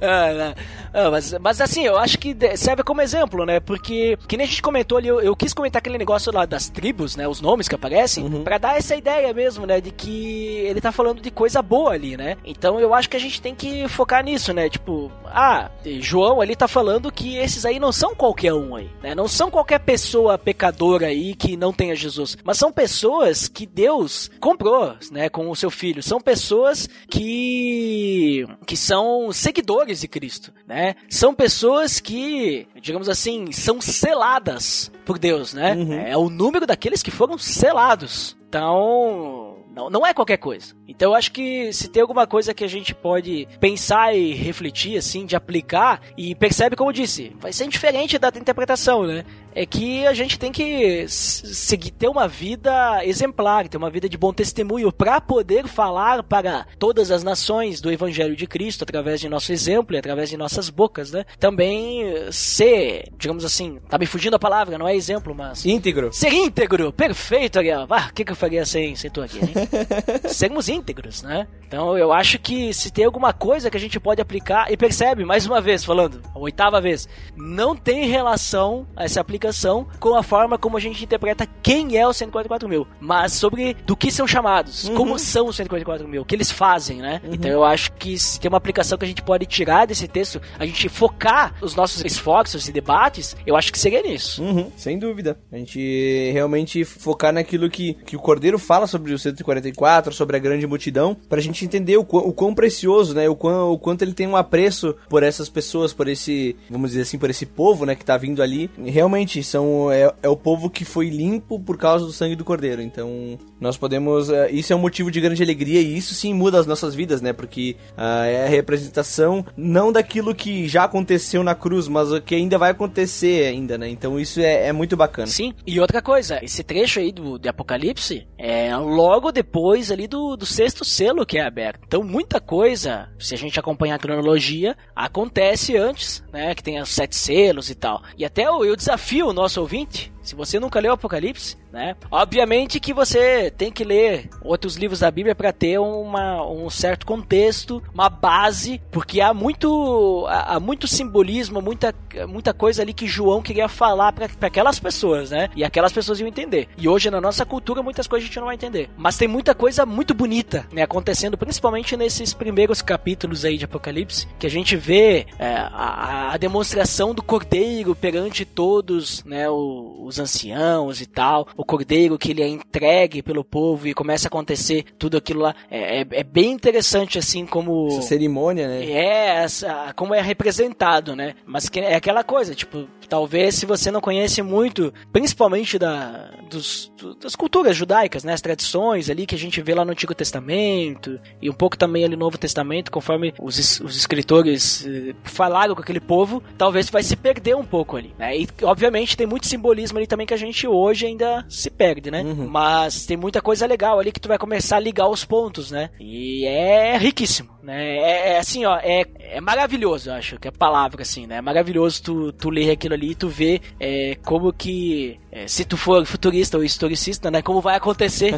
Ah, mas, mas assim, eu acho que serve como exemplo, né? Porque, que nem a gente comentou ali, eu, eu quis comentar aquele negócio lá das tribos, né? Os nomes que aparecem, pra dar essa ideia mesmo, né? De que ele tá falando de coisa boa ali, né? Então eu acho que a gente tem que focar nisso, né? Tipo, ah, João ali tá falando que esses aí não são qualquer um aí, né? Não são qualquer pessoa pecadora aí que não tenha Jesus, mas são pessoas que Deus comprou, né? Com o seu filho. São pessoas que que são seguidores de Cristo, né? São pessoas que, digamos assim, são seladas por Deus, né? É o número daqueles que foram selados. Então, não, não é qualquer coisa. Então eu acho que se tem alguma coisa que a gente pode pensar e refletir, assim, de aplicar, e percebe, como eu disse, vai ser diferente da interpretação, né? É que a gente tem que seguir, ter uma vida exemplar, ter uma vida de bom testemunho para poder falar para todas as nações do Evangelho de Cristo através de nosso exemplo e através de nossas bocas, né? Também ser, digamos assim, tá me fugindo a palavra, não é exemplo, mas Íntegro. Ser íntegro, perfeito, Ariel. Ah, o que, que eu faria sem, sem tu aqui, hein? Sermos íntegros, né? Então eu acho que se tem alguma coisa que a gente pode aplicar, e percebe, mais uma vez, falando, a oitava vez, não tem relação essa aplicação com a forma como a gente interpreta quem é o 144 mil, mas sobre do que são chamados, como são os 144 mil, o que eles fazem, né? Então eu acho que se tem uma aplicação que a gente pode tirar desse texto, a gente focar os nossos esforços e debates, eu acho que seria nisso. Uhum, sem dúvida. A gente realmente focar naquilo que, que o Cordeiro fala sobre o 144, sobre a grande multidão, pra gente entender o quão, o quão precioso, né? O, quão, o quanto ele tem um apreço por essas pessoas, por esse, vamos dizer assim, por esse povo, né, que tá vindo ali. E realmente, são, é, é o povo que foi limpo por causa do sangue do Cordeiro. Então, nós podemos. eh, isso é um motivo de grande alegria e isso sim muda as nossas vidas, né? Porque ah, é a representação não daquilo que já aconteceu na cruz, mas o que ainda vai acontecer ainda, né? Então isso é, é muito bacana. Sim, e outra coisa, esse trecho aí do, de Apocalipse é logo depois ali do, do sexto selo que é aberto. Então muita coisa, se a gente acompanhar a cronologia, acontece antes, né? Que tem os sete selos e tal. E até eu, eu desafio o nosso ouvinte, se você nunca leu Apocalipse, né? Obviamente que você tem que ler outros livros da Bíblia para ter uma, um certo contexto, uma base, porque há muito, há muito simbolismo, muita, muita coisa ali que João queria falar para aquelas pessoas, né? E aquelas pessoas iam entender. E hoje na nossa cultura muitas coisas a gente não vai entender. Mas tem muita coisa muito bonita, né? Acontecendo principalmente nesses primeiros capítulos aí de Apocalipse, que a gente vê é, a, a demonstração do Cordeiro perante todos, né? o- os anciãos e tal, o Cordeiro que ele é entregue pelo povo e começa a acontecer tudo aquilo lá. É, é, é bem interessante assim como Essa cerimônia, né? é, essa, como é representado, né? Mas que é aquela coisa, tipo, talvez se você não conhece muito, principalmente da, dos, do- das culturas judaicas, né? As tradições ali que a gente vê lá no Antigo Testamento e um pouco também ali no Novo Testamento, conforme os, os escritores eh, falaram com aquele povo, talvez vai se perder um pouco ali, né? E obviamente tem muito simbolismo ali e também que a gente hoje ainda se perde, né? Mas tem muita coisa legal ali que tu vai começar a ligar os pontos, né? E é riquíssimo, né? É, é assim, ó, é, é maravilhoso, eu acho que é a palavra, assim, né? É maravilhoso tu, tu ler aquilo ali e tu ver é, como que, é, se tu for futurista ou historicista, né? Como vai acontecer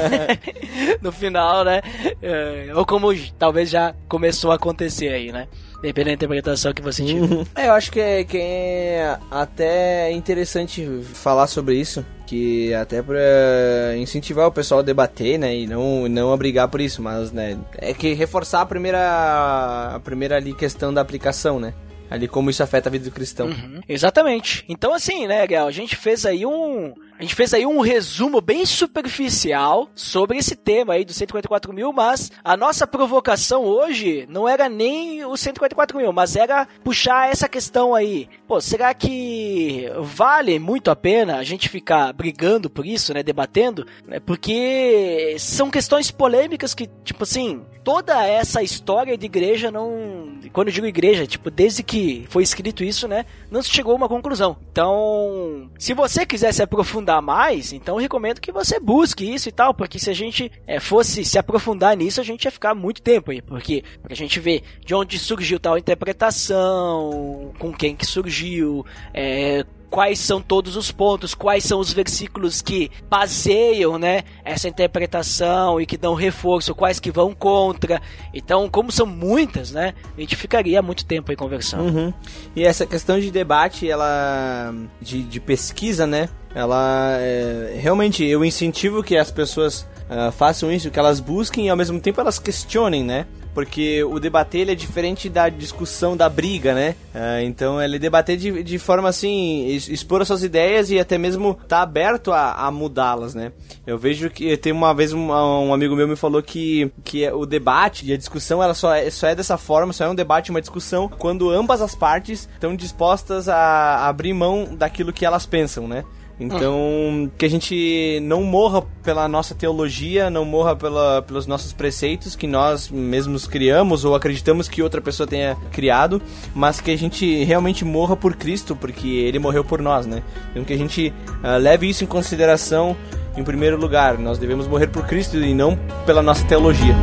no final, né? É, ou como talvez já começou a acontecer aí, né? Dependendo da interpretação que você tiver. É, eu acho que é, que é até interessante falar sobre isso. Que até pra incentivar o pessoal a debater, né? E não, não a brigar por isso, mas, né? É que reforçar a primeira, a primeira ali questão da aplicação, né? Ali como isso afeta a vida do cristão. Uhum. Exatamente. Então, assim, né, Gal, a gente fez aí um. A gente fez aí um resumo bem superficial sobre esse tema aí dos 144 mil, mas a nossa provocação hoje não era nem os 144 mil, mas era puxar essa questão aí. Pô, será que vale muito a pena a gente ficar brigando por isso, né, debatendo? Né, porque são questões polêmicas que, tipo assim, toda essa história de igreja não. Quando eu digo igreja, tipo, desde que foi escrito isso, né, não se chegou a uma conclusão. Então, se você quiser se aprofundar mais, então recomendo que você busque isso e tal, porque se a gente é, fosse se aprofundar nisso, a gente ia ficar muito tempo aí, porque, porque a gente vê de onde surgiu tal interpretação, com quem que surgiu, é, quais são todos os pontos, quais são os versículos que baseiam, né, essa interpretação e que dão reforço, quais que vão contra. Então, como são muitas, né, a gente ficaria muito tempo aí conversando. Uhum. E essa questão de debate, ela de, de pesquisa, né? Ela é, realmente eu incentivo que as pessoas uh, façam isso, que elas busquem e ao mesmo tempo elas questionem, né? Porque o debater é diferente da discussão, da briga, né? Uh, então ele debater de, de forma assim, expor as suas ideias e até mesmo tá aberto a, a mudá-las, né? Eu vejo que tem uma vez um, um, amigo meu me falou que, que o debate e a discussão ela só é, só é dessa forma, só é um debate, uma discussão quando ambas as partes estão dispostas a abrir mão daquilo que elas pensam, né? Então, que a gente não morra pela nossa teologia, não morra pela, pelos nossos preceitos que nós mesmos criamos ou acreditamos que outra pessoa tenha criado, mas que a gente realmente morra por Cristo, porque ele morreu por nós, né? Então, que a gente uh, leve isso em consideração em primeiro lugar. Nós devemos morrer por Cristo e não pela nossa teologia.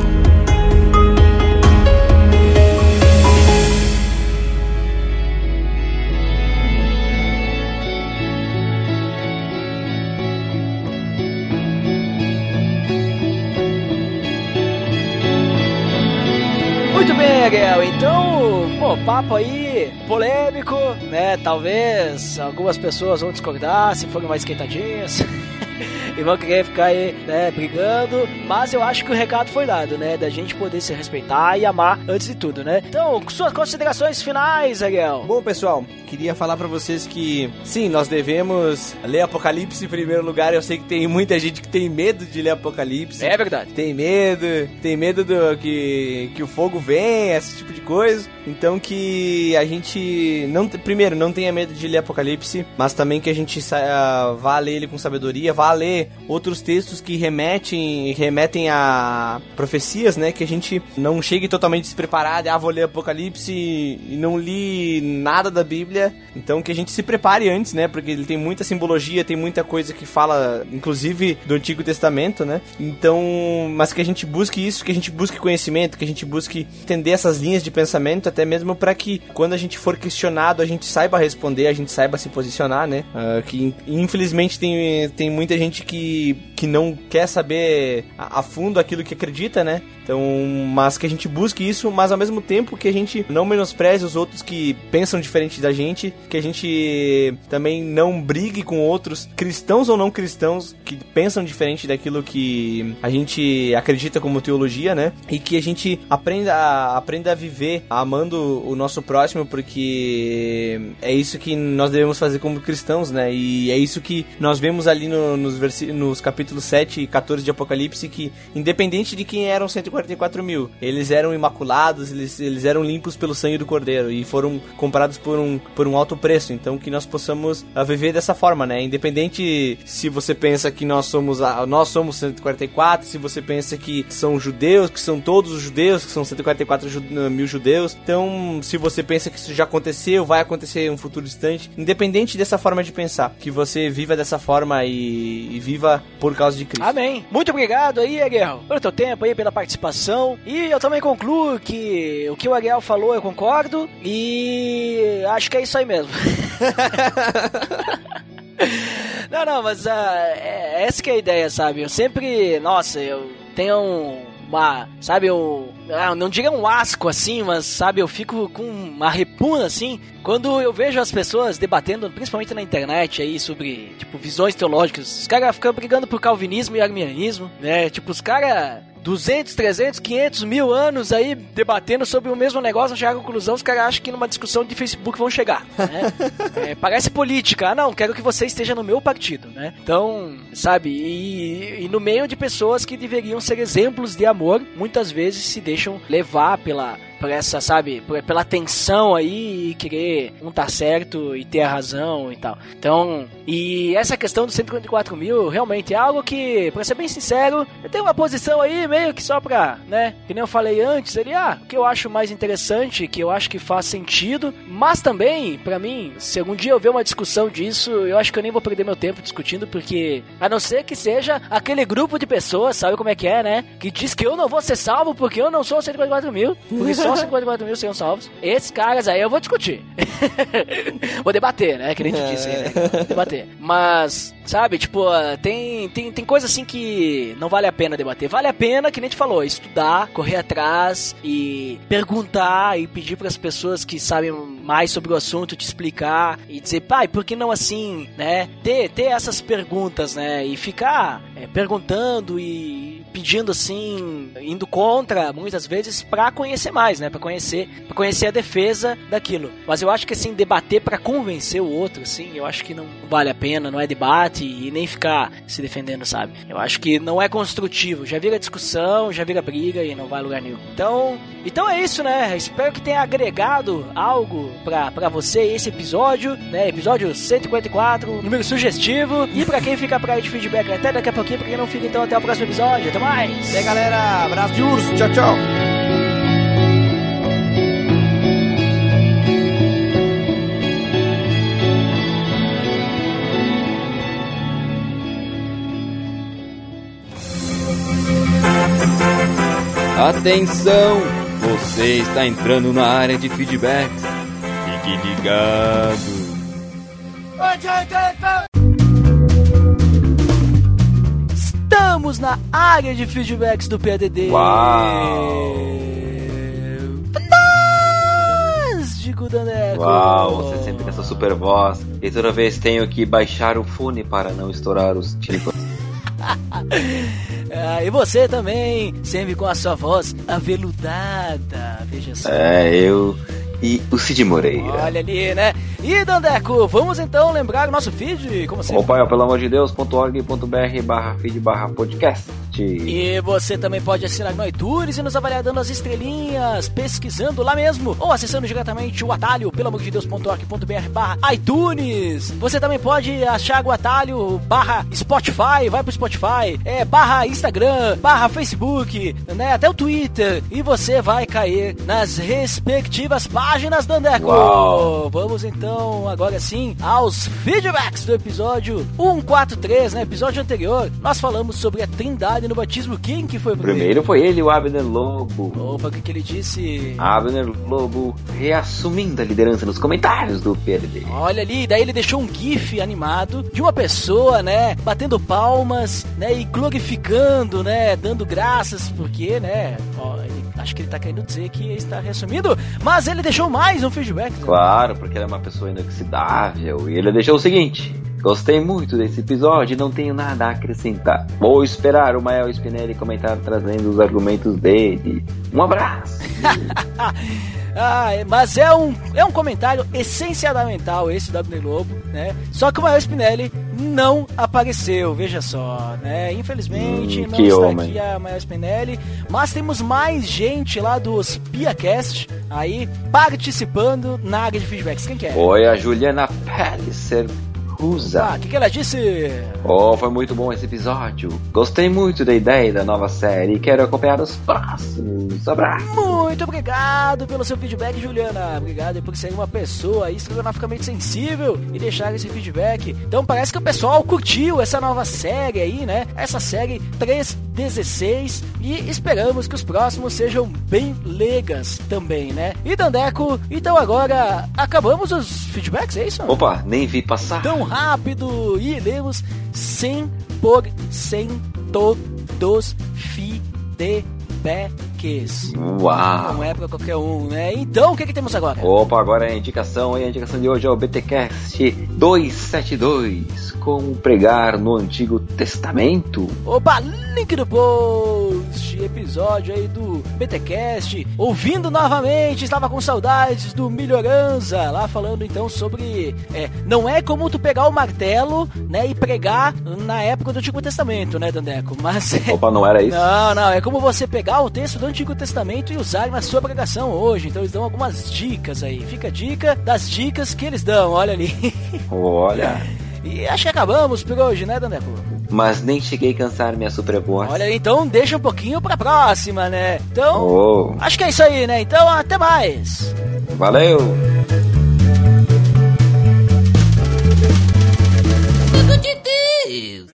Então, pô, papo aí polêmico, né? Talvez algumas pessoas vão discordar se forem mais esquentadinhas. e vão querer ficar aí, né, brigando. Mas eu acho que o recado foi dado, né? Da gente poder se respeitar e amar antes de tudo, né? Então, suas considerações finais, Ariel. Bom, pessoal, queria falar para vocês que sim, nós devemos ler Apocalipse em primeiro lugar. Eu sei que tem muita gente que tem medo de ler Apocalipse. É verdade. Tem medo, tem medo do que, que o fogo vem, esse tipo de coisa. Então que a gente não primeiro não tenha medo de ler Apocalipse, mas também que a gente uh, vá ler ele com sabedoria, vá ler outros textos que remetem remetem a profecias, né? Que a gente não chegue totalmente despreparado, ah, vou ler Apocalipse e não li nada da Bíblia. Então que a gente se prepare antes, né? Porque ele tem muita simbologia, tem muita coisa que fala, inclusive do Antigo Testamento, né? Então, mas que a gente busque isso, que a gente busque conhecimento, que a gente busque entender essas linhas de pensamento, até mesmo para que quando a gente for questionado, a gente saiba responder, a gente saiba se posicionar, né? Uh, que infelizmente tem, tem muita gente que, que não quer saber a, a fundo aquilo que acredita, né? Então, mas que a gente busque isso, mas ao mesmo tempo que a gente não menospreze os outros que pensam diferente da gente, que a gente também não brigue com outros, cristãos ou não cristãos, que pensam diferente daquilo que a gente acredita como teologia, né? E que a gente aprenda a, aprenda a viver amando o nosso próximo, porque é isso que nós devemos fazer como cristãos, né? E é isso que nós vemos ali no, nos, nos capítulos capítulo 7 e 14 de Apocalipse que, independente de quem eram 144 mil, eles eram imaculados, eles, eles eram limpos pelo sangue do Cordeiro e foram comprados por um, por um alto preço. Então que nós possamos uh, viver dessa forma, né? Independente se você pensa que nós somos nós somos 144, se você pensa que são judeus, que são todos os judeus, que são 144 ju mil judeus. Então, se você pensa que isso já aconteceu, vai acontecer em um futuro distante, independente dessa forma de pensar, que você viva dessa forma e, e viva por causa de Cristo. Amém. Muito obrigado aí, Ariel, pelo teu tempo aí, pela participação. E eu também concluo que o que o Ariel falou eu concordo e acho que é isso aí mesmo. não, não, mas uh, é, essa que é a ideia, sabe? Eu sempre, nossa, eu tenho um, uma, sabe, eu ah, não diga um asco assim, mas sabe, eu fico com uma repuna assim, quando eu vejo as pessoas debatendo, principalmente na internet aí, sobre, tipo, visões teológicas, os caras ficam brigando por calvinismo e arminianismo, né, tipo, os caras 200, 300, 500 mil anos aí debatendo sobre o mesmo negócio, não chegar à conclusão, os caras acham que numa discussão de Facebook vão chegar, né? é, parece política, ah não, quero que você esteja no meu partido, né? Então, sabe, e, e no meio de pessoas que deveriam ser exemplos de amor, muitas vezes se deixam levar pela por essa, sabe, por, pela tensão aí e querer um tá certo e ter a razão e tal. Então, e essa questão dos 154 mil realmente é algo que, pra ser bem sincero, eu tenho uma posição aí meio que só pra, né, que nem eu falei antes, ele, ah, o que eu acho mais interessante, que eu acho que faz sentido, mas também, pra mim, se algum dia eu ver uma discussão disso, eu acho que eu nem vou perder meu tempo discutindo, porque, a não ser que seja aquele grupo de pessoas, sabe como é que é, né, que diz que eu não vou ser salvo porque eu não sou 154 mil, porque só 54 mil seriam salvos. Esses caras aí eu vou discutir. vou debater, né? Que nem te disse aí, né? Debater. Mas, sabe, tipo, tem, tem, tem coisa assim que não vale a pena debater. Vale a pena, que nem te falou, estudar, correr atrás e perguntar e pedir para as pessoas que sabem mais sobre o assunto te explicar e dizer, pai, por que não assim, né? Ter, ter essas perguntas, né? E ficar é, perguntando e pedindo assim, indo contra muitas vezes para conhecer mais, né? Para conhecer, para conhecer a defesa daquilo. Mas eu acho que assim debater para convencer o outro, assim, eu acho que não vale a pena, não é debate e nem ficar se defendendo, sabe? Eu acho que não é construtivo, já vira discussão, já vira briga e não vai lugar nenhum. Então, então é isso, né? Espero que tenha agregado algo para você esse episódio, né? Episódio 154, número sugestivo. E para quem fica aí de feedback até daqui a pouquinho, pra quem não fica, então até o próximo episódio. Até mais! E aí, galera, abraço de urso, tchau, tchau! Atenção! Você está entrando na área de feedbacks. Fique ligado. Estamos na área de feedbacks do PDD. Uau! Fantástico, Daneco! Uau, você sempre essa super voz. E toda vez tenho que baixar o fone para não estourar os tímpanos. Ah, e você também, sempre com a sua voz aveludada. Veja só. É, eu e o Cid Moreira. Olha ali, né? E Dandeco, vamos então lembrar o nosso feed, como sempre. Opa, pelo amor de Deus.org.br barra feed barra podcast. E você também pode assinar no iTunes e nos avaliar dando as estrelinhas, pesquisando lá mesmo, ou acessando diretamente o atalho, pelo amor de Deus.org.br barra iTunes. Você também pode achar o atalho barra Spotify, vai pro Spotify, é barra Instagram, barra Facebook, né, até o Twitter, e você vai cair nas respectivas páginas, Dandeco. Uau. Vamos então, agora sim, aos feedbacks do episódio 143, né, episódio anterior, nós falamos sobre a trindade no batismo. Quem que foi o primeiro? Primeiro foi ele, o Abner Lobo. Opa, o que, que ele disse? Abner Lobo reassumindo a liderança nos comentários do PLD. Olha ali, daí ele deixou um gif animado de uma pessoa, né, batendo palmas, né, e glorificando, né, dando graças, porque, né, ó, ele- acho que ele tá querendo dizer que está reassumindo, mas ele deixou mais um feedback. né? Claro, porque ele é uma pessoa inoxidável. E ele deixou o seguinte. Gostei muito desse episódio e não tenho nada a acrescentar. Vou esperar o Mael Spinelli comentar trazendo os argumentos dele. Um abraço! Ah, é- mas é um, é um comentário essencialmental esse do Abner Lobo, né? Só que o Maior Spinelli não apareceu, veja só, né? Infelizmente Hum, não está homem. aqui a Maior Spinelli, mas temos mais gente lá dos PiaCast aí participando na área de feedbacks. Quem que é? Foi a Juliana Pellicer Rusa. Ah, o que, que ela disse? Oh, foi muito bom esse episódio. Gostei muito da ideia da nova série e quero acompanhar os próximos. Abraço. Muito obrigado pelo seu feedback, Juliana. Obrigado por ser uma pessoa estrogonoficamente sensível e deixar esse feedback. Então parece que o pessoal curtiu essa nova série aí, né? Essa série 316 e esperamos que os próximos sejam bem legas também, né? E Dandeco, então agora acabamos os feedbacks, é isso? Opa, nem vi passar. tão rápido e lemos 100% dos feedbacks. Uau. Não é pra qualquer um, né? Então, o que, que temos agora? Opa, agora é a indicação, e a indicação de hoje é o BTcast 272, como pregar no Antigo Testamento. Opa, link do post, episódio aí do BTcast. Ouvindo novamente, estava com saudades do Melhorança, lá falando então sobre. É, não é como tu pegar o martelo, né, e pregar na época do Antigo Testamento, né, Dandeco? Mas é. Opa, não era isso? Não, não, é como você pegar o texto do Antigo Testamento e usar na sua pregação hoje. Então eles dão algumas dicas aí. Fica a dica das dicas que eles dão, olha ali. Olha, E acho que acabamos por hoje, né, Dandeco? mas nem cheguei a cansar minha super voz. Olha, então deixa um pouquinho pra próxima, né? Então, Oh, acho que é isso aí, né? Então, até mais! valeu!